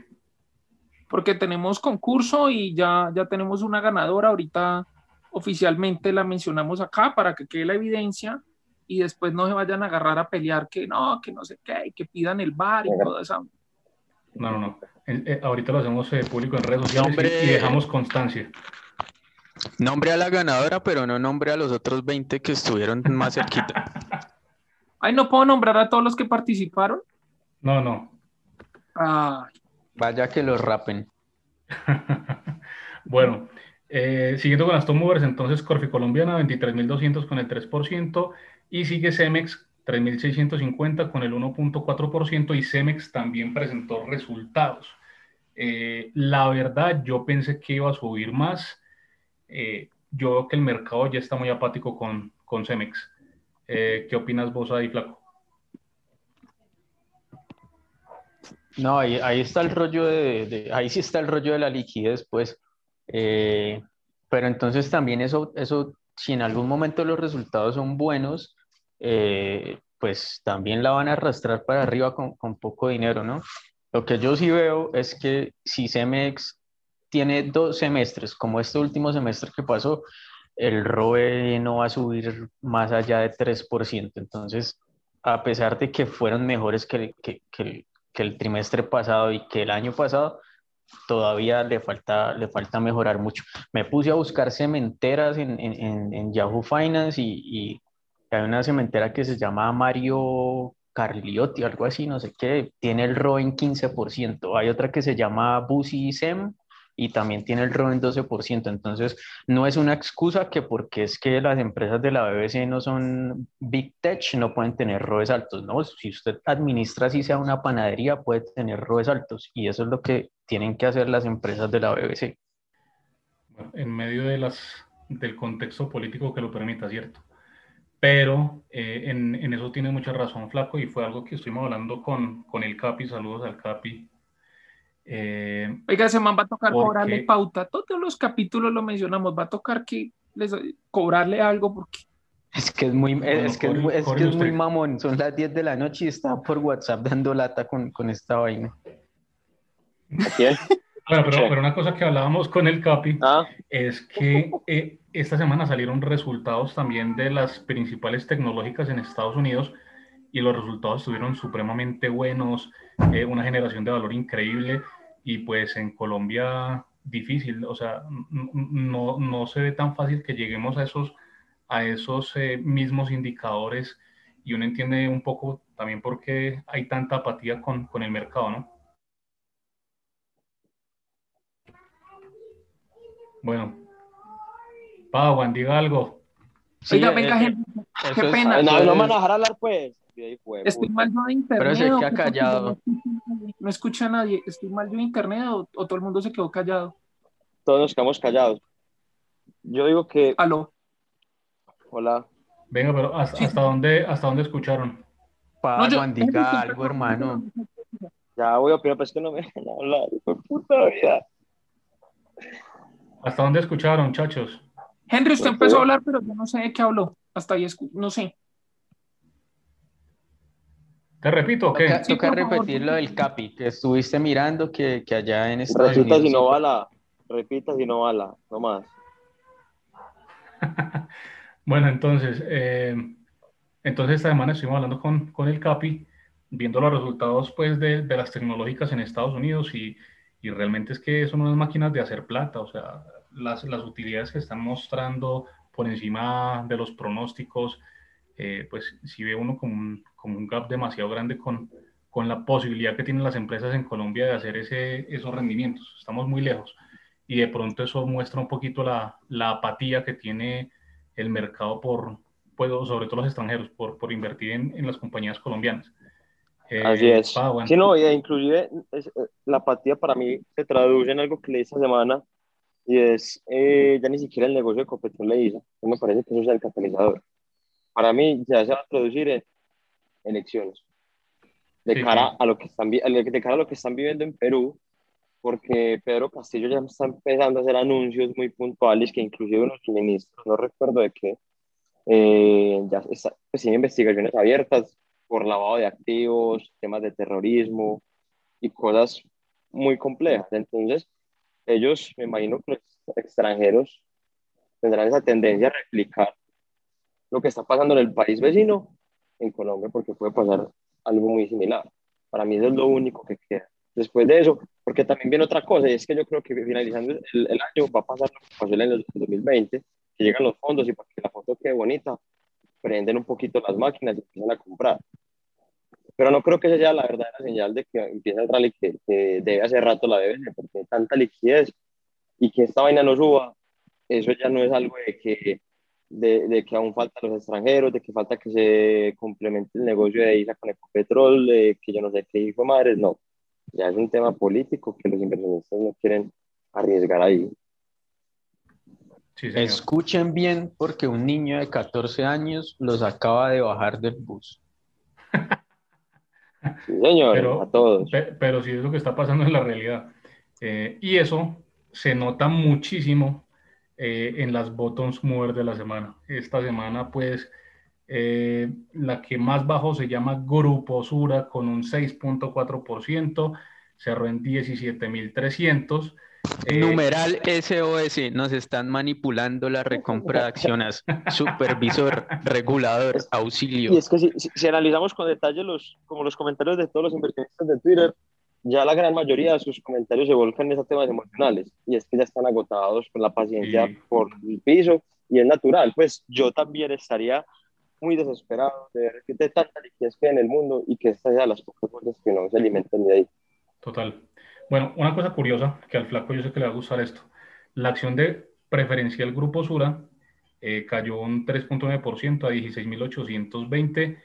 Porque tenemos concurso y ya, ya tenemos una ganadora. Ahorita oficialmente la mencionamos acá para que quede la evidencia y después no se vayan a agarrar a pelear que no, que no sé qué, que pidan el bar y toda esa. No, no, no. Eh, ahorita lo hacemos eh, público en redes sociales y dejamos constancia. Nombre a la ganadora, pero no nombre a los otros 20 que estuvieron más cerquita. *laughs* Ay, ¿no puedo nombrar a todos los que participaron? No, no. Vaya que los rapen. *laughs* bueno, eh, siguiendo con las top movers, entonces Corfi Colombiana 23.200 con el 3% y sigue Cemex 3.650 con el 1.4% y Cemex también presentó resultados. Eh, la verdad, yo pensé que iba a subir más. Eh, yo veo que el mercado ya está muy apático con, con Cemex. ¿Qué opinas vos ahí, Flaco? No, ahí, ahí está el rollo de, ahí sí está el rollo de la liquidez, pues. Eh, pero entonces también eso, eso, si en algún momento los resultados son buenos, eh, pues también la van a arrastrar para arriba con, con, poco dinero, ¿no? Lo que yo sí veo es que si Cemex tiene dos semestres, como este último semestre que pasó, el ROE no va a subir más allá de 3%. Entonces, a pesar de que fueron mejores que, que, que, que el trimestre pasado y que el año pasado, todavía le falta, le falta mejorar mucho. Me puse a buscar cementeras en, en, en Yahoo Finance y, y, hay una cementera que se llama Mario Carliotti, algo así, no sé qué, tiene el ROE en 15%. Hay otra que se llama Busi Sem, y también tiene el ROE en 12%. Entonces, no es una excusa que porque es que las empresas de la BBC no son big tech, no pueden tener ROEs altos. No, si usted administra así sea una panadería, puede tener ROEs altos. Y eso es lo que tienen que hacer las empresas de la BBC. en medio de las, del contexto político que lo permita, ¿cierto? Pero eh, en, en, eso tiene mucha razón, Flaco, y fue algo que estuvimos hablando con, con el Capi. Saludos al Capi eh, Oiga, ese man va a tocar cobrarle pauta. Todos los capítulos lo mencionamos. Va a tocar que les, cobrarle algo porque. Es que es muy, es, que, es, que es muy mamón. Son las 10 de la noche y está por WhatsApp dando lata con, con esta vaina. Bueno, pero, pero, una cosa que hablábamos con el Capi ah. es que eh, esta semana salieron resultados también de las principales tecnológicas en Estados Unidos y los resultados estuvieron supremamente buenos, eh, una generación de valor increíble y pues en Colombia difícil, o sea, no, no se ve tan fácil que lleguemos a esos, a esos eh, mismos indicadores y uno entiende un poco también por qué hay tanta apatía con, con el mercado, ¿no? Bueno, Juan, diga algo. Sí, Oiga, venga, gente, qué pena. No, no me van a dejar hablar, pues. Estoy mal yo de internet. Pero se queda callado. No escucha a nadie. ¿Estoy mal yo de internet o, todo el mundo se quedó callado? Todos nos quedamos callados. Yo digo que. Aló. Hola. Venga, pero ¿hasta, dónde, hasta dónde escucharon? Para no, algo, hermano. Ya voy a opinar, pero es que no me dejan hablar. puta vida. ¿Hasta dónde escucharon, muchachos? Henry, usted empezó a hablar, pero yo no sé de qué habló. Hasta ahí, no sé. Te repito, ¿qué? Toca, toca repetir lo del CAPI, que estuviste mirando que, que allá en Estados Repita Unidos... si no bala, repita si no bala, no más. *laughs* bueno, entonces, eh, entonces esta semana estuvimos hablando con, con el CAPI, viendo los resultados pues de, de las tecnológicas en Estados Unidos y, y, realmente es que son unas máquinas de hacer plata, o sea, las, las utilidades que están mostrando por encima de los pronósticos, eh, pues si ve uno como un, como un gap demasiado grande con, con la posibilidad que tienen las empresas en Colombia de hacer ese, esos rendimientos. Estamos muy lejos y de pronto eso muestra un poquito la, la apatía que tiene el mercado por, pues, sobre todo los extranjeros, por, por invertir en, en, las compañías colombianas. Eh, Así es. Sí, no, inclusive eh, la apatía para mí se traduce en algo que leí esta semana y es ya ni siquiera el negocio de Ecopetrol le hizo. Me parece que eso es el catalizador para mí ya se va a producir en elecciones. De cara a lo que están de cara a lo que están viviendo en Perú porque Pedro Castillo ya está empezando a hacer anuncios muy puntuales que inclusive unos ministros no recuerdo de qué eh, ya está, pues, investigaciones abiertas por lavado de activos temas de terrorismo y cosas muy complejas. Entonces ellos me imagino que los extranjeros tendrán esa tendencia a replicar lo que está pasando en el país vecino, en Colombia, porque puede pasar algo muy similar. Para mí eso es lo único que queda. Después de eso, porque también viene otra cosa, y es que yo creo que finalizando el, año va a pasar lo que pasó en el 2020, que llegan los fondos y para que la foto quede bonita, prenden un poquito las máquinas y empiezan a comprar. pero no creo que esa sea la verdadera señal de que empieza el rally que, debe hace rato la BBC, porque hay tanta liquidez y que esta vaina no suba, eso ya no es algo de que, de, que aún faltan los extranjeros, de que falta que se complemente el negocio de ISA con Ecopetrol, de que yo no sé qué hijo madre, no. Ya es un tema político que los inversionistas no quieren arriesgar ahí. Escuchen bien porque un niño de 14 años los acaba de bajar del bus. Sí, señor, pero, a todos. Pero sí es lo que está pasando en la realidad. Eh, y eso se nota muchísimo eh, en las bottoms mover de la semana. Esta semana, pues, eh, la que más bajó se llama Grupo Sura con un 6.4%, cerró en 17.300. Eh, Numeral SOS, nos están manipulando la recompra de acciones. Supervisor, regulador, auxilio. Y es que si, analizamos con detalle los, como los comentarios de todos los inversionistas de Twitter, ya la gran mayoría de sus comentarios se volcan en esos temas emocionales. Y es que ya están agotados con la paciencia por el piso y es natural. Pues yo también estaría muy desesperado de ver que de tanta liquidez que hay en el mundo y que esta sea de las pocas cosas que no se alimentan de ahí. Total. Bueno, una cosa curiosa, que al flaco yo sé que le va a gustar esto. La acción de preferencial Grupo Sura eh, cayó un 3.9% a 16.820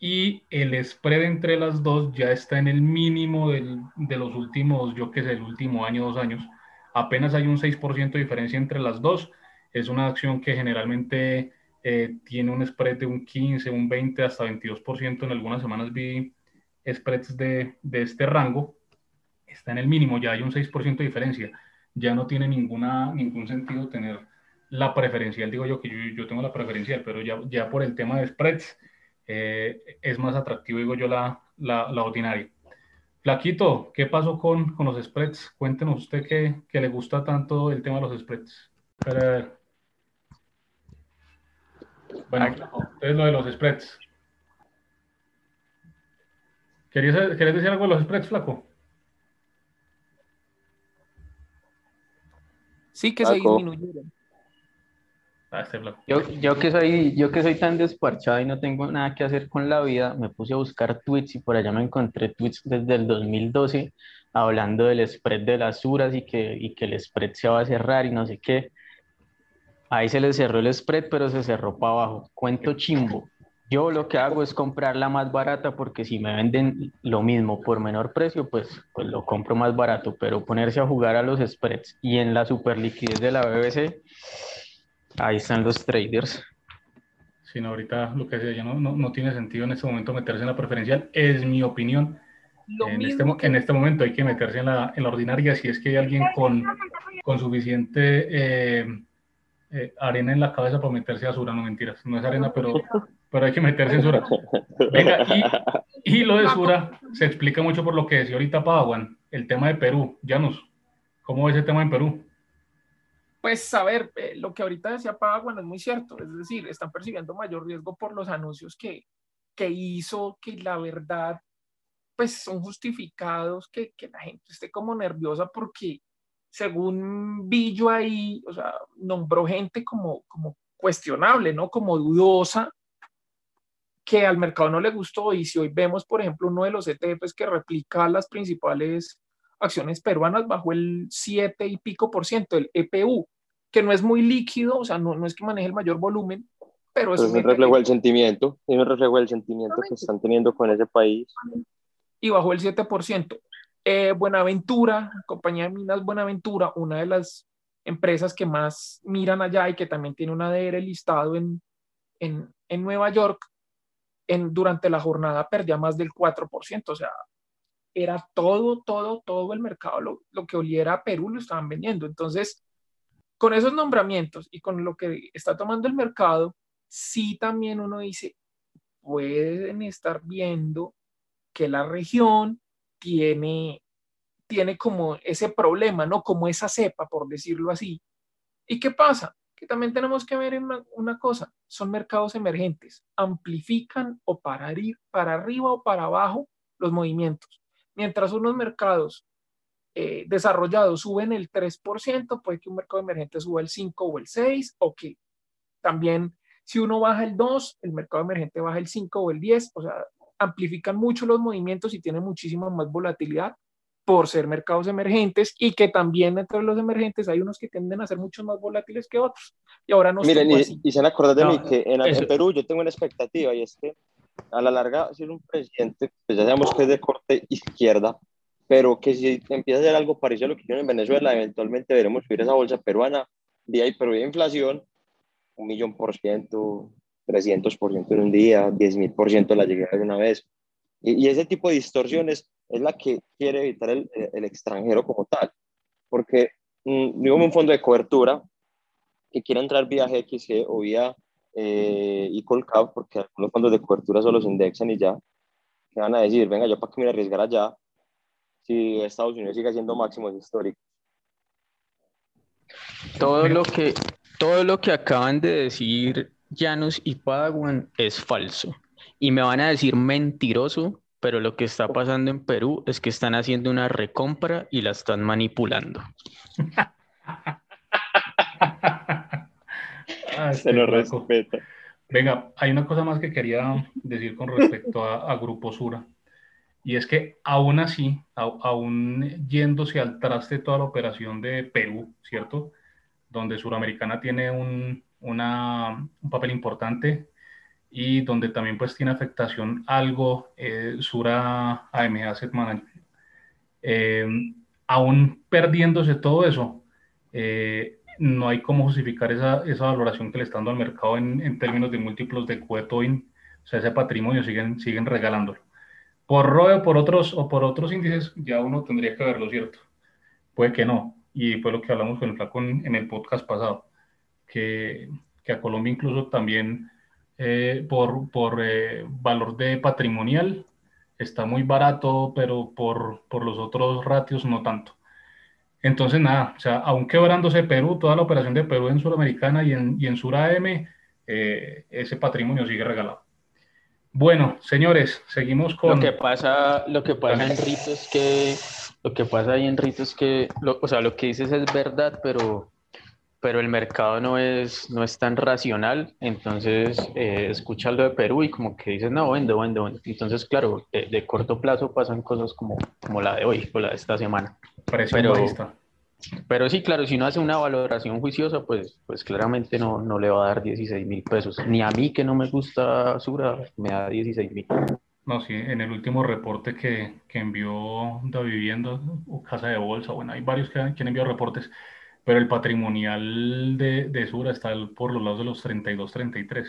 y el spread entre las dos ya está en el mínimo de los últimos, yo qué sé, el último año, dos años. Apenas hay un 6% de diferencia entre las dos. Es una acción que generalmente eh, tiene un spread de un 15, un 20, hasta 22%. En algunas semanas vi spreads de, de este rango está en el mínimo, ya hay un 6% de diferencia, ya no tiene ninguna, ningún sentido tener la preferencial, digo yo que yo, yo tengo la preferencial, pero ya, ya por el tema de spreads eh, es más atractivo, digo yo, la, la, la, ordinaria. Flaquito, ¿qué pasó con, con los spreads? Cuéntenos usted que, que, le gusta tanto el tema de los spreads. Bueno, es lo de los spreads. ¿Querías, ¿Querías decir algo de los spreads, Flaco? Sí que se disminuyeron. Ah, este yo, yo, que soy, yo que soy tan desparchado y no tengo nada que hacer con la vida, me puse a buscar tweets y por allá me encontré tweets desde el 2012 hablando del spread de las uras y que, y que el spread se va a cerrar y no sé qué. Ahí se le cerró el spread, pero se cerró para abajo. Cuento chimbo. Yo lo que hago es comprar la más barata porque si me venden lo mismo por menor precio, pues, pues lo compro más barato, pero ponerse a jugar a los spreads y en la super liquidez de la BBC, ahí están los traders. Sí, no, ahorita lo que decía yo no, no, tiene sentido en este momento meterse en la preferencial, es mi opinión. En este, en este, momento hay que meterse en la, en la, ordinaria si es que hay alguien con, con suficiente eh, eh, arena en la cabeza para meterse a Sura, no mentiras, no es arena, pero pero hay que meterse en Sura. Venga, y, lo de Sura se explica mucho por lo que decía ahorita Padawan, el tema de Perú. Janus, ¿cómo es ese tema en Perú? Pues a ver, eh, lo que ahorita decía Padawan es muy cierto, es decir, están percibiendo mayor riesgo por los anuncios que, que hizo, que la verdad, pues son justificados, que, que la gente esté como nerviosa porque según vi yo ahí, o sea, nombró gente como, como cuestionable, ¿no? Como dudosa, que al mercado no le gustó y si hoy vemos, por ejemplo, uno de los ETFs que replica las principales acciones peruanas bajo el 7 y pico por ciento, el EPU, que no es muy líquido, o sea, no, no es que maneje el mayor volumen, pero es un reflejo del sentimiento, es un reflejo del sentimiento que están teniendo con ese país. Y bajo el 7%. Eh, Buenaventura, compañía de minas Buenaventura, una de las empresas que más miran allá y que también tiene un ADR listado en, en, en Nueva York, durante la jornada perdía más del 4%, o sea, era todo, todo, todo el mercado, lo, que oliera a Perú lo estaban vendiendo. Entonces, con esos nombramientos y con lo que está tomando el mercado, sí también uno dice, pueden estar viendo que la región tiene, tiene como ese problema, ¿no? Como esa cepa, por decirlo así. ¿Y qué pasa? que también tenemos que ver una, una cosa, son mercados emergentes, amplifican o para, para arriba o para abajo los movimientos. Mientras unos mercados eh, desarrollados suben el 3%, puede que un mercado emergente suba el 5 o el 6, o que también si uno baja el 2, el mercado emergente baja el 5 o el 10, o sea, amplifican mucho los movimientos y tienen muchísima más volatilidad por ser mercados emergentes y que también entre los emergentes hay unos que tienden a ser mucho más volátiles que otros. Y ahora no Miren, y, y, se han acordado de mí que en, en, Perú yo tengo una expectativa y es que a la larga, si es un presidente, pues ya sabemos que es de corte izquierda, pero que si empieza a hacer algo parecido a lo que hicieron en Venezuela, eventualmente veremos subir esa bolsa peruana, de ahí, pero de inflación, un millón por ciento, 300 por ciento en un día, 10 mil por ciento la llegada de una vez. Y, y, ese tipo de distorsiones es la que quiere evitar el, el extranjero como tal, porque mmm, digo un fondo de cobertura que quiera entrar vía GXG o vía eh, y Colcap, porque algunos fondos de cobertura solo se indexan y ya, que van a decir, venga, yo para qué me voy a arriesgar allá si Estados Unidos sigue haciendo máximos históricos. Todo lo que, todo lo que acaban de decir Janus y Padawan es falso. Y me van a decir mentiroso, pero lo que está pasando en Perú es que están haciendo una recompra y la están manipulando. *laughs* Ah, Se lo respeta. Venga, hay una cosa más que quería decir con respecto a, Grupo Sura. Y es que aún así, aún yéndose al traste toda la operación de Perú, ¿cierto? Donde Suramericana tiene un, una, un papel importante y donde también pues tiene afectación algo eh, Sura AMG Asset Management. Eh, aún perdiéndose todo eso, eh, no hay cómo justificar esa, esa valoración que le están dando al mercado en, en términos de múltiplos de Cuetoin, o sea, ese patrimonio siguen, siguen regalándolo. Por ROE o por, otros, o por otros índices, ya uno tendría que verlo, ¿cierto? Puede que no, y fue lo que hablamos con el Flaco en, el podcast pasado, que, que, a Colombia incluso también eh, por, por eh, valor de patrimonial está muy barato, pero por, por los otros ratios no tanto. Entonces, nada, o sea, aún quebrándose Perú, toda la operación de Perú en Suramericana y en, y en Sur AM, eh, ese patrimonio sigue regalado. Bueno, señores, seguimos con... Lo que pasa, lo que pasa en Rito es que, lo que pasa ahí en Rito es que, o sea, lo que dices es verdad, pero, pero el mercado no es, no es tan racional, entonces eh, escucha lo de Perú y como que dices, no, vendo, vendo, vendo. Entonces, claro, de, de, corto plazo pasan cosas como, como la de hoy o la de esta semana pero, pero sí, claro, si uno hace una valoración juiciosa, pues, pues claramente no, no le va a dar 16 mil pesos. Ni a mí que no me gusta Sura, me da 16 mil. No, sí, en el último reporte que, que envió Da Vivienda o Casa de Bolsa, bueno, hay varios que, que han enviado reportes, pero el patrimonial de, de Sura está por los lados de los 32, 33.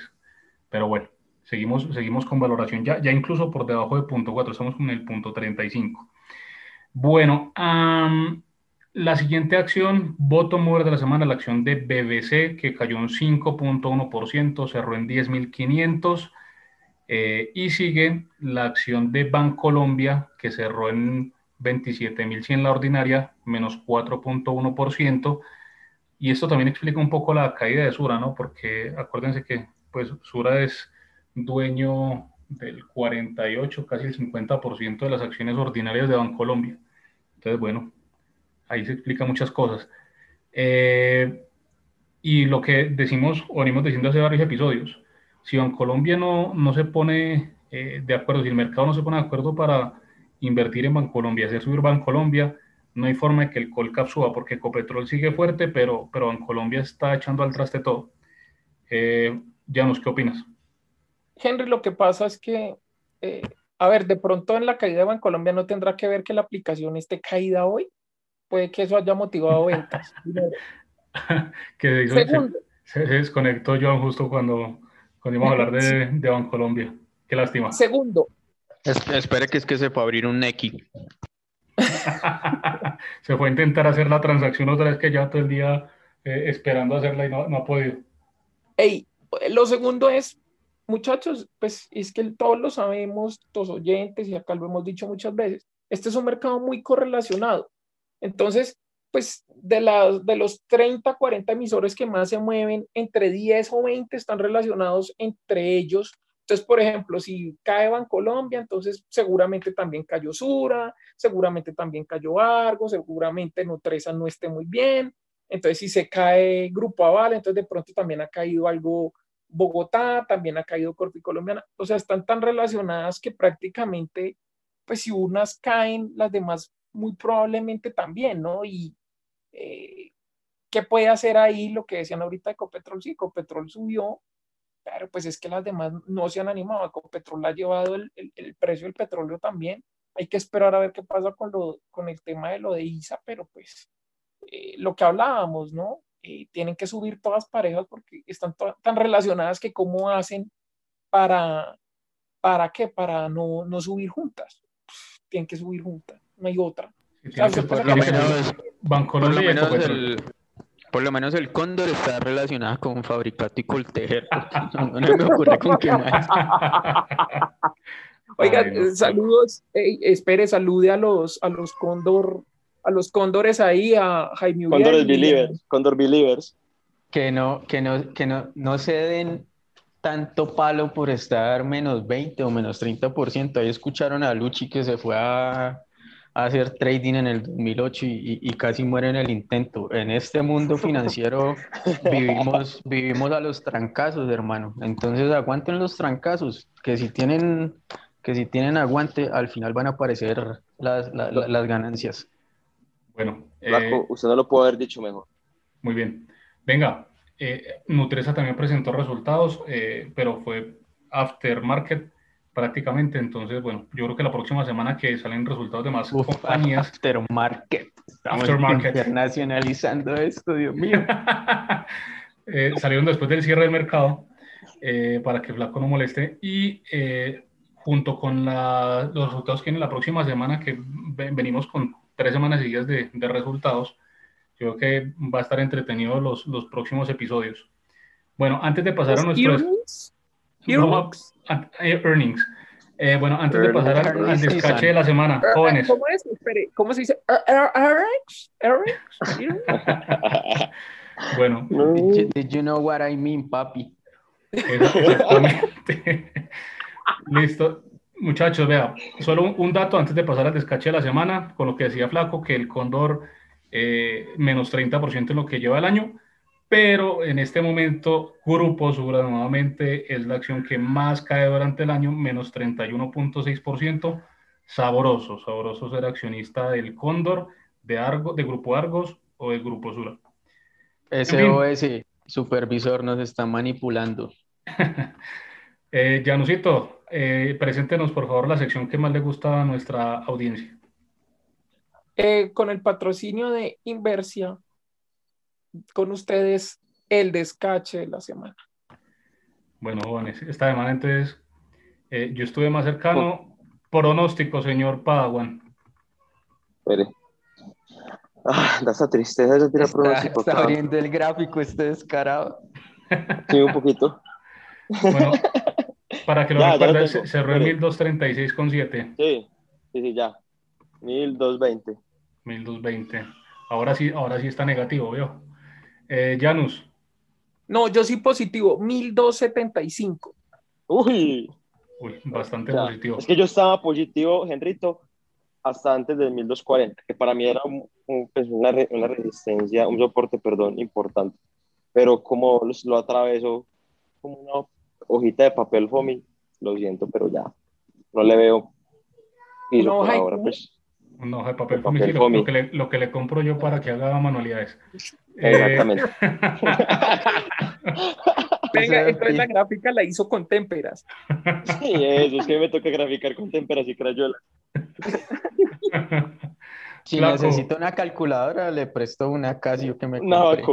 Pero bueno, seguimos, seguimos con valoración ya, ya incluso por debajo de punto 4, estamos con el punto 35. Bueno, la siguiente acción, voto mover de la semana, la acción de BBC, que cayó un 5.1%, cerró en 10.500. Eh, y sigue la acción de Bancolombia, que cerró en 27.100 la ordinaria, menos 4.1%. Y esto también explica un poco la caída de Sura, ¿no? Porque acuérdense que pues Sura es dueño del 48, casi el 50% de las acciones ordinarias de Bancolombia. Entonces, bueno, ahí se explica muchas cosas. Eh, y lo que decimos, o venimos diciendo hace varios episodios, si Bancolombia no, no se pone eh, de acuerdo, si el mercado no se pone de acuerdo para invertir en Bancolombia, hacer subir Bancolombia, no hay forma de que el Colcap suba, porque Ecopetrol sigue fuerte, pero, pero Bancolombia está echando al traste todo. Eh, Janus, ¿qué opinas? Henry, lo que pasa es que, eh, a ver, de pronto en la caída de Bancolombia no tendrá que ver que la aplicación esté caída hoy. Puede que eso haya motivado ventas. *laughs* que se, desconectó John justo cuando, cuando íbamos a hablar de, de Bancolombia. Qué lástima. Segundo. Espere que es que se fue a abrir un Neki. *laughs* se fue a intentar hacer la transacción otra vez que ya todo el día eh, esperando hacerla y no, no ha podido. Ey, lo segundo es, muchachos, pues es que todos lo sabemos, los oyentes, y acá lo hemos dicho muchas veces, este es un mercado muy correlacionado. Entonces, pues de, las, de los 30, 40 emisores que más se mueven, entre 10 o 20 están relacionados entre ellos. Entonces, por ejemplo, si cae Bancolombia, entonces seguramente también cayó Sura, seguramente también cayó Argo, seguramente Nutresa no esté muy bien. Entonces, si se cae Grupo Aval, entonces de pronto también ha caído algo Bogotá, también ha caído Corfi Colombiana, o sea, están tan relacionadas que prácticamente, pues si unas caen, las demás muy probablemente también, ¿no? Y eh, ¿qué puede hacer ahí lo que decían ahorita de Ecopetrol? Sí, Ecopetrol subió, pero pues es que las demás no se han animado, Ecopetrol ha llevado el, el, precio del petróleo también, hay que esperar a ver qué pasa con, lo, con el tema de lo de ISA, pero pues eh, lo que hablábamos, ¿no? Eh, tienen que subir todas parejas porque están tan relacionadas que cómo hacen para, ¿para qué? Para no, no subir juntas. tienen que subir juntas, no hay otra. por, lo menos, el, por lo menos el cóndor está relacionado con fabricato y coltejer. *laughs* No, me ocurre con qué más. *laughs* Oiga, saludos, espere, salude a los, a los cóndor a los cóndores ahí, a Jaime Cóndores Believers, Cóndor Believers. Que no, que no, que no, no se den tanto palo por estar menos 20 o menos 30%. Ahí escucharon a Luchi que se fue a, hacer trading en el 2008 y, y, casi muere en el intento. En este mundo financiero *laughs* vivimos, vivimos a los trancazos, hermano. Entonces aguanten los trancazos, que si tienen, que si tienen aguante, al final van a aparecer las, las ganancias. Bueno. Eh, usted no lo puede haber dicho mejor. Muy bien. Venga, eh, Nutresa también presentó resultados, eh, pero fue aftermarket prácticamente. Entonces, bueno, yo creo que la próxima semana que salen resultados de más compañías. Aftermarket. aftermarket. internacionalizando esto, Dios mío. *laughs* salieron después del cierre del mercado para que Flaco no moleste. Y junto con los resultados que vienen la próxima semana, que venimos con tres semanas seguidas de, de resultados. Creo que va a estar entretenido los, los próximos episodios. Bueno, antes de pasar a nuestros... Eh, earnings. Eh, bueno, antes de pasar al, descache de la semana, jóvenes. ¿Cómo es? Espere, ¿cómo se dice? Earnings. *laughs* Earnings. bueno. Did you, know what I mean, papi? Exactamente. *laughs* Listo. Muchachos, vea, solo un, dato antes de pasar al descache de la semana, con lo que decía Flaco, que el Cóndor eh, menos 30% en lo que lleva el año, pero en este momento Grupo Sura nuevamente es la acción que más cae durante el año, menos 31.6%. Sabroso, sabroso ser accionista del Cóndor, de, Argo, de Grupo Argos o de Grupo Sura. SOS, supervisor, nos está manipulando. *laughs* eh, Janusito, eh, preséntenos por favor la sección que más le gusta a nuestra audiencia. Eh, con el patrocinio de Inversia, con ustedes el descache de la semana. Bueno, jóvenes, esta semana entonces eh, yo estuve más cercano. Pronóstico, señor Padawan. Espere. Ah, da esa tristeza de tirar pronóstico. Está abriendo el gráfico este descarado. Sí, un poquito. Bueno, Para que lo *laughs* recuerdes, cerró en 1236,7. Sí, sí, sí, ya. 1220. 1220. Ahora sí, ahora sí está negativo, veo. Eh, Janus. No, yo sí positivo, 1275. Uy. Uy, bastante positivo. Es que yo estaba positivo, Henrito, hasta antes del 1240, que para mí era pues, una, una, resistencia, un soporte, perdón, importante. Pero como lo atraveso como una hojita de papel foamy, lo siento, pero ya no le veo piso por ahora, pues. Una hoja de papel, *laughs* foamy, lo, que le, lo, que le, compro yo para que haga manualidades. Exactamente. *laughs* *laughs* Venga, entonces la gráfica la hizo con témperas. Sí, eso, es que me toca graficar con témperas y crayola. Si necesito una calculadora, le presto una Casio que me compré.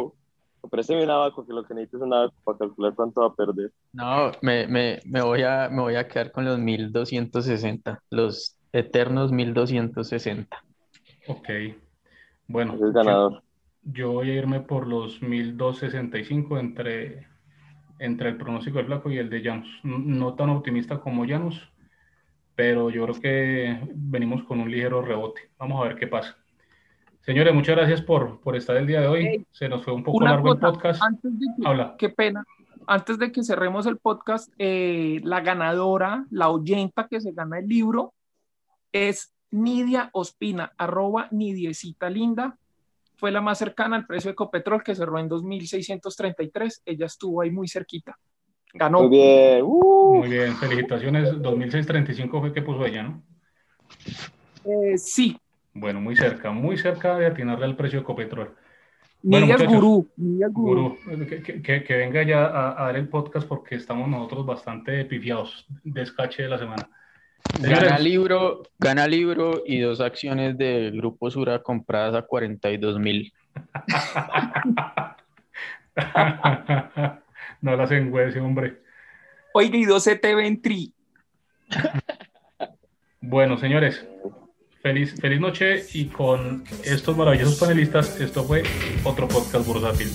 Présteme un abaco, que lo que necesito es un abaco para calcular cuánto va a perder. No, me, me, me, voy a, me voy a quedar con los 1260, los eternos 1260. Ok. Bueno. Es el ganador. Yo, voy a irme por los 1265 entre, entre el pronóstico del Flaco y el de Janus. No tan optimista como Janus, pero yo creo que venimos con un ligero rebote. Vamos a ver qué pasa. Señores, muchas gracias por, por estar el día de hoy. Se nos fue un poco largo el podcast. Antes de que, Habla. Qué pena. Antes de que cerremos el podcast, eh, la ganadora, la oyenta que se gana el libro, es Nidia Ospina, arroba Nidiecita Linda. Fue la más cercana al precio de Ecopetrol que cerró en 2.633. Ella estuvo ahí muy cerquita. Ganó. Muy bien. Uh. Muy bien, felicitaciones. 2006-35 fue que puso ella, ¿no? Eh, sí. Bueno, muy cerca, muy cerca de atinarle al precio de Copetrol. Niñas Gurú. Gurú. Que, que, venga ya a, dar el podcast porque estamos nosotros bastante pifiados. Descache de la semana. Gana libro, gana libro y dos acciones del Grupo Sura compradas a 42 mil. *laughs* no las ese hombre. Oiga, y 12 TV *laughs* Bueno, señores, feliz, feliz noche y con estos maravillosos panelistas, esto fue otro podcast bursátil.